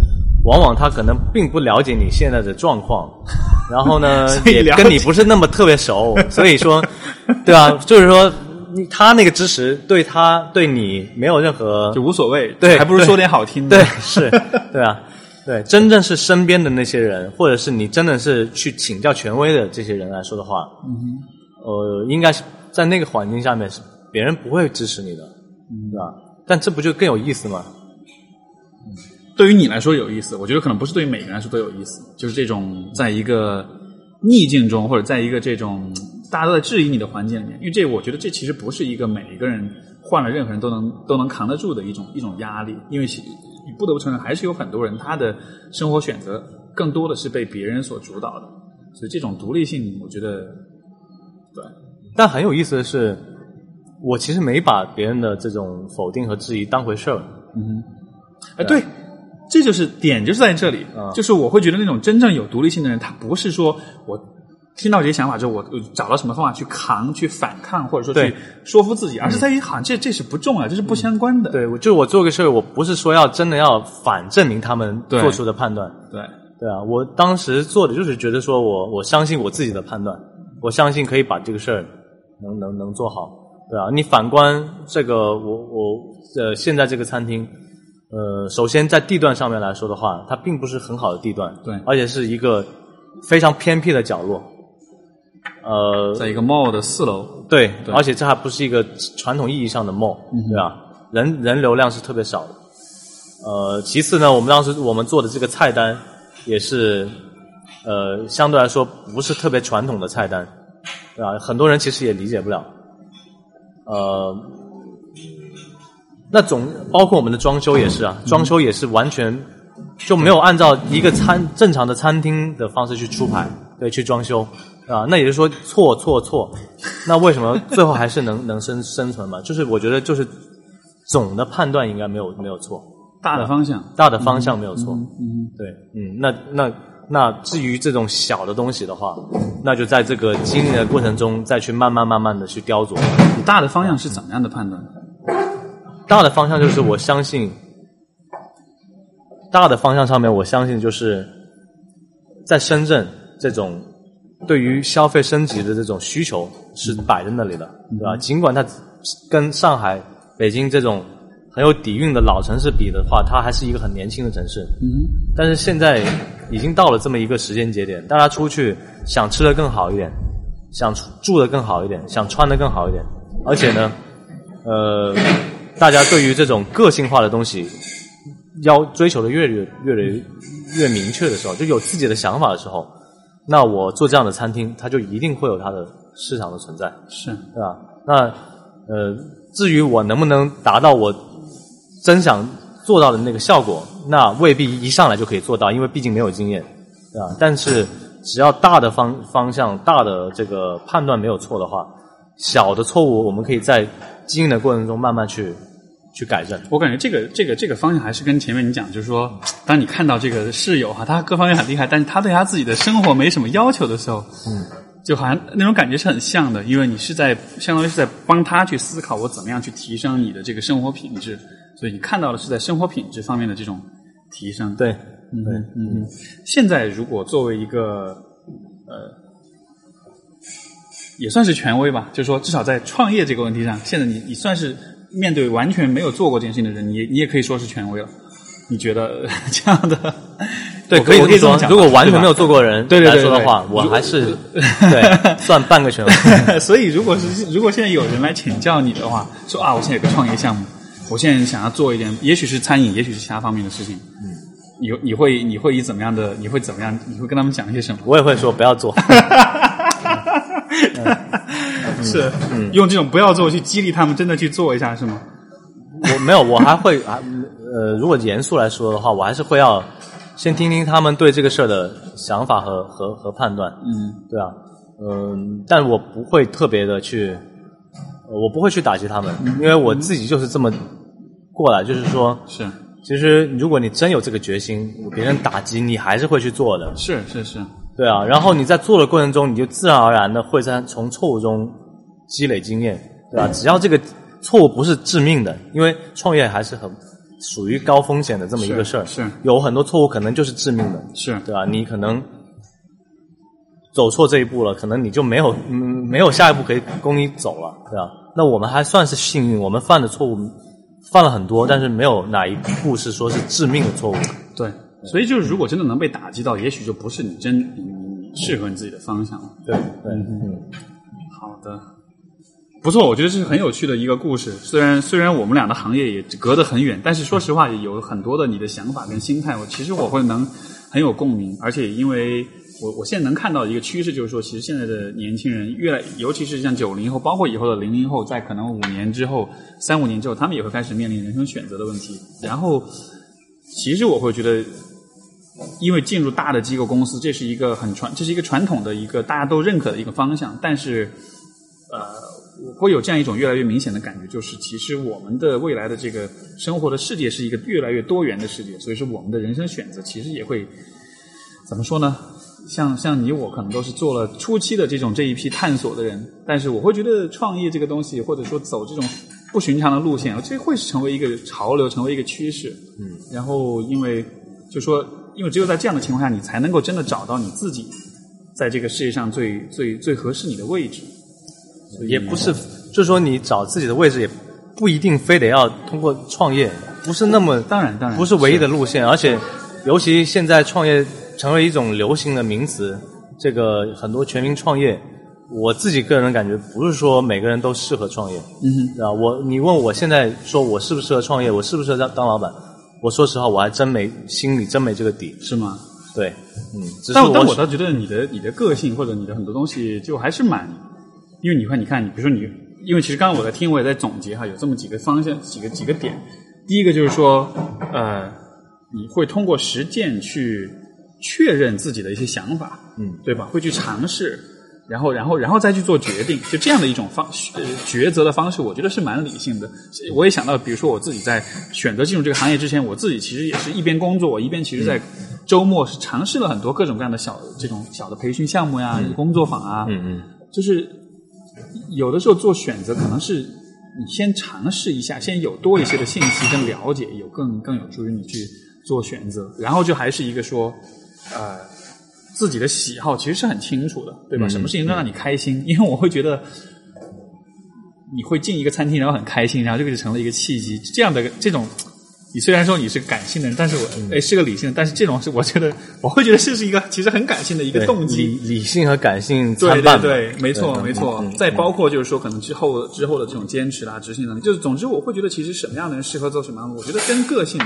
往往他可能并不了解你现在的状况，然后呢，也跟你不是那么特别熟，所以说，对吧？就是说，他那个支持对他对你没有任何就无所谓，对，还不如说点好听的，对，是，对啊，对，真正是身边的那些人，或者是你真的是去请教权威的这些人来说的话，嗯，呃，应该是在那个环境下面是别人不会支持你的，对吧？但这不就更有意思吗？对于你来说有意思，我觉得可能不是对于每个人来说都有意思。就是这种在一个逆境中，或者在一个这种大家都在质疑你的环境里面，因为这我觉得这其实不是一个每一个人换了任何人都能都能扛得住的一种一种压力。因为你不得不承认，还是有很多人他的生活选择更多的是被别人所主导的。所以这种独立性，我觉得对。但很有意思的是，我其实没把别人的这种否定和质疑当回事儿。嗯，哎，对。这就是点，就是在这里，就是我会觉得那种真正有独立性的人，他不是说我听到这些想法之后，我找到什么方法去扛、去反抗，或者说去说服自己，而是在于好像这这是不重要，这是不相关的。对，我就是我做个事儿，我不是说要真的要反证明他们做出的判断。对，对啊，我当时做的就是觉得说我我相信我自己的判断，我相信可以把这个事儿能能能做好，对啊。你反观这个我我呃现在这个餐厅，呃，首先在地段上面来说的话，它并不是很好的地段，对，而且是一个非常偏僻的角落，呃，在一个 mall 的四楼，对，而且这还不是一个传统意义上的 mall，对吧？人人流量是特别少的。呃，其次呢，我们当时我们做的这个菜单也是，呃，相对来说不是特别传统的菜单，对吧？很多人其实也理解不了。呃，那总包括我们的装修也是啊，装修也是完全就没有按照一个餐正常的餐厅的方式去出牌，对，去装修啊。那也就是说错错错，那为什么最后还是能能生生存嘛？就是我觉得就是总的判断应该没有没有错。大的方向，大的方向没有错。嗯，对，嗯，那那那至于这种小的东西的话，那就在这个经历的过程中，再去慢慢慢慢的去雕琢。你大的方向是怎么样的判断？大的方向就是我相信，大的方向上面我相信就是在深圳这种对于消费升级的这种需求是摆在那里的，对吧？尽管它跟上海、北京这种。很有底蕴的老城市比的话，它还是一个很年轻的城市。嗯，但是现在已经到了这么一个时间节点，大家出去想吃的更好一点，想住的更好一点，想穿的更好一点，而且呢，呃，大家对于这种个性化的东西要追求的越越越来越明确的时候，就有自己的想法的时候，那我做这样的餐厅，它就一定会有它的市场的存在，是对吧？那呃，至于我能不能达到我。真想做到的那个效果，那未必一上来就可以做到，因为毕竟没有经验，对吧？但是只要大的方方向、大的这个判断没有错的话，小的错误我们可以在经营的过程中慢慢去去改正。我感觉这个这个这个方向还是跟前面你讲，就是说，当你看到这个室友哈，他各方面很厉害，但是他对他自己的生活没什么要求的时候，嗯，就好像那种感觉是很像的，因为你是在相当于是在帮他去思考我怎么样去提升你的这个生活品质。所以你看到的是在生活品质方面的这种提升。对，嗯嗯。现在如果作为一个呃，也算是权威吧，就是说至少在创业这个问题上，现在你你算是面对完全没有做过这件事情的人，你你也可以说是权威了。你觉得 这样的？对，可以这么说。如果完全没有做过人来说的话，我还是 对算半个权威。所以，如果是如果现在有人来请教你的话，说啊，我现在有个创业项目。我现在想要做一点，也许是餐饮，也许是其他方面的事情。嗯，你你会你会以怎么样的？你会怎么样？你会跟他们讲一些什么？我也会说不要做。是，用这种不要做去激励他们，真的去做一下，是吗？我没有，我还会啊，呃，如果严肃来说的话，我还是会要先听听他们对这个事儿的想法和和和判断。嗯，对啊，嗯，但我不会特别的去。我不会去打击他们，因为我自己就是这么过来，就是说，是，其实如果你真有这个决心，别人打击你还是会去做的，是是是，对啊，然后你在做的过程中，你就自然而然的会在从错误中积累经验，对吧？只要这个错误不是致命的，因为创业还是很属于高风险的这么一个事儿，是有很多错误可能就是致命的，是对吧？你可能。走错这一步了，可能你就没有嗯没有下一步可以供你走了，对吧？那我们还算是幸运，我们犯的错误犯了很多，但是没有哪一步是说是致命的错误。对，所以就是如果真的能被打击到，也许就不是你真你你适合你自己的方向了。对对嗯，好的，不错，我觉得这是很有趣的一个故事。虽然虽然我们俩的行业也隔得很远，但是说实话，有很多的你的想法跟心态，我其实我会能很有共鸣，而且因为。我我现在能看到一个趋势，就是说，其实现在的年轻人越来，尤其是像九零后，包括以后的零零后，在可能五年之后、三五年之后，他们也会开始面临人生选择的问题。然后，其实我会觉得，因为进入大的机构公司，这是一个很传，这是一个传统的一个大家都认可的一个方向。但是，呃，我会有这样一种越来越明显的感觉，就是其实我们的未来的这个生活的世界是一个越来越多元的世界，所以说我们的人生选择其实也会怎么说呢？像像你我可能都是做了初期的这种这一批探索的人，但是我会觉得创业这个东西，或者说走这种不寻常的路线，这会是成为一个潮流，成为一个趋势。嗯，然后因为就说因为只有在这样的情况下，你才能够真的找到你自己在这个世界上最最最合适你的位置。也不是，就是说你找自己的位置也不一定非得要通过创业，不是那么当然当然不是唯一的路线，而且尤其现在创业成为一种流行的名词，这个很多全民创业，我自己个人感觉不是说每个人都适合创业，嗯啊，我你问我现在说我适不适合创业，我适不适合当当老板，我说实话我还真没心里真没这个底，是吗？对，嗯，但但我我倒觉得你的你的个性或者你的很多东西就还是蛮，因为你看你看你比如说你，因为其实刚刚我在听我也在总结哈，有这么几个方向几个几个点，第一个就是说呃你会通过实践去确认自己的一些想法，嗯，对吧？会去尝试，然后然后然后再去做决定，就这样的一种方呃抉择的方式，我觉得是蛮理性的。我也想到，比如说我自己在选择进入这个行业之前，我自己其实也是一边工作，我一边其实在周末是尝试了很多各种各样的小这种小的培训项目呀、工作坊啊，嗯嗯。就是有的时候做选择，可能是你先尝试一下，先有多一些的信息跟了解，有更更有助于你去做选择。然后就还是一个说，呃，自己的喜好其实是很清楚的，对吧？嗯什么事情能让你开心？因为我会觉得。你会进一个餐厅，然后很开心，然后这个就成了一个契机。这样的这种，你虽然说你是感性的人，但是我嗯哎是个理性的，但是这种是我觉得我会觉得这是一个其实很感性的一个动机。理理性和感性对对对，没错没错。再包括就是说，可能之后之后的这种坚持啦、执行能力，就是总之，我会觉得其实什么样的人适合做什么样的，我觉得跟个性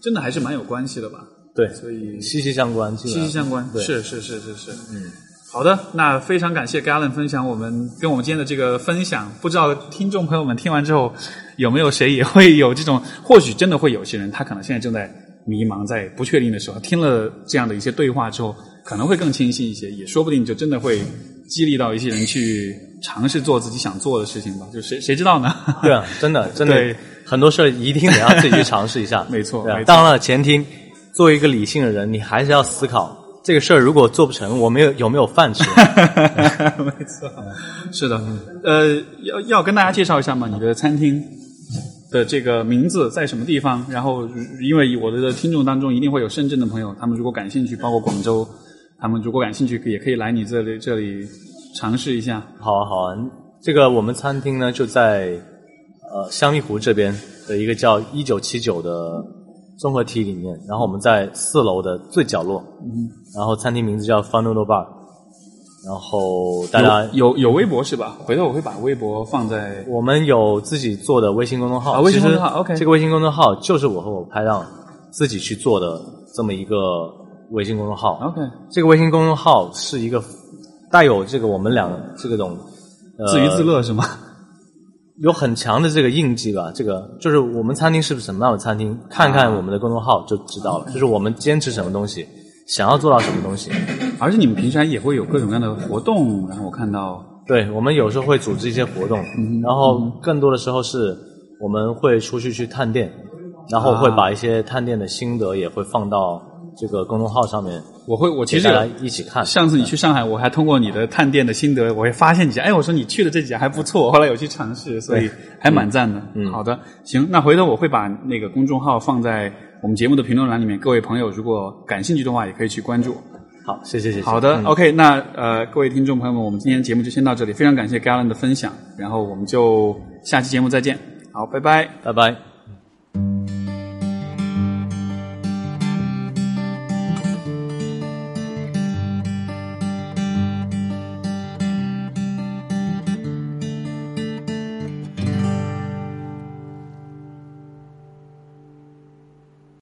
真的还是蛮有关系的吧。对，所以息息相关，息息相关，对是是是是是，嗯。好的，那非常感谢 Galen 分享我们跟我们今天的这个分享。不知道听众朋友们听完之后，有没有谁也会有这种？或许真的会有些人，他可能现在正在迷茫，在不确定的时候，听了这样的一些对话之后，可能会更清晰一些，也说不定就真的会激励到一些人去尝试做自己想做的事情吧。就谁谁知道呢？对啊，真的真的，很多事儿一定得要自己去尝试一下。没错当然了，前提作为一个理性的人，你还是要思考这个事儿如果做不成，我没有有没有饭吃？没错，是的，呃，要要跟大家介绍一下吗？你的餐厅的这个名字在什么地方？然后，因为我的听众当中一定会有深圳的朋友，他们如果感兴趣，包括广州，他们如果感兴趣，也可以来你这里这里尝试一下。好啊，好啊。这个我们餐厅呢就在呃香蜜湖这边的一个叫一九七九的综合体里面，然后我们在四楼的最角落，嗯，然后餐厅名字叫 Fun Noodle Bar，然后大家有有有微博是吧？回头我会把微博放在我们有自己做的微信公众号，啊微信公众号 OK 这个微信公众号就是我和我拍档自己去做的这么一个微信公众号。OK 这个微信公众号是一个带有这个我们俩这个种、呃、自娱自乐是吗？有很强的这个印记吧。这个就是我们餐厅是不是什么样的餐厅，看看我们的公众号就知道了。就是我们坚持什么东西，想要做到什么东西。而且你们平常也会有各种各样的活动，然后我看到对，我们有时候会组织一些活动，然后更多的时候是我们会出去去探店，然后会把一些探店的心得也会放到这个公众号上面，我会我其实一起看。上次你去上海，我还通过你的探店的心得，我会发现几家，哎，我说你去的这几家还不错，后来有去尝试，所以还蛮赞的。嗯，好的，行，那回头我会把那个公众号放在我们节目的评论栏里面，各位朋友如果感兴趣的话，也可以去关注。好，谢谢谢谢。好的、嗯 o k 那呃，各位听众朋友们，我们今天节目就先到这里，非常感谢 Galen 的分享，然后我们就下期节目再见，好，拜拜。拜拜。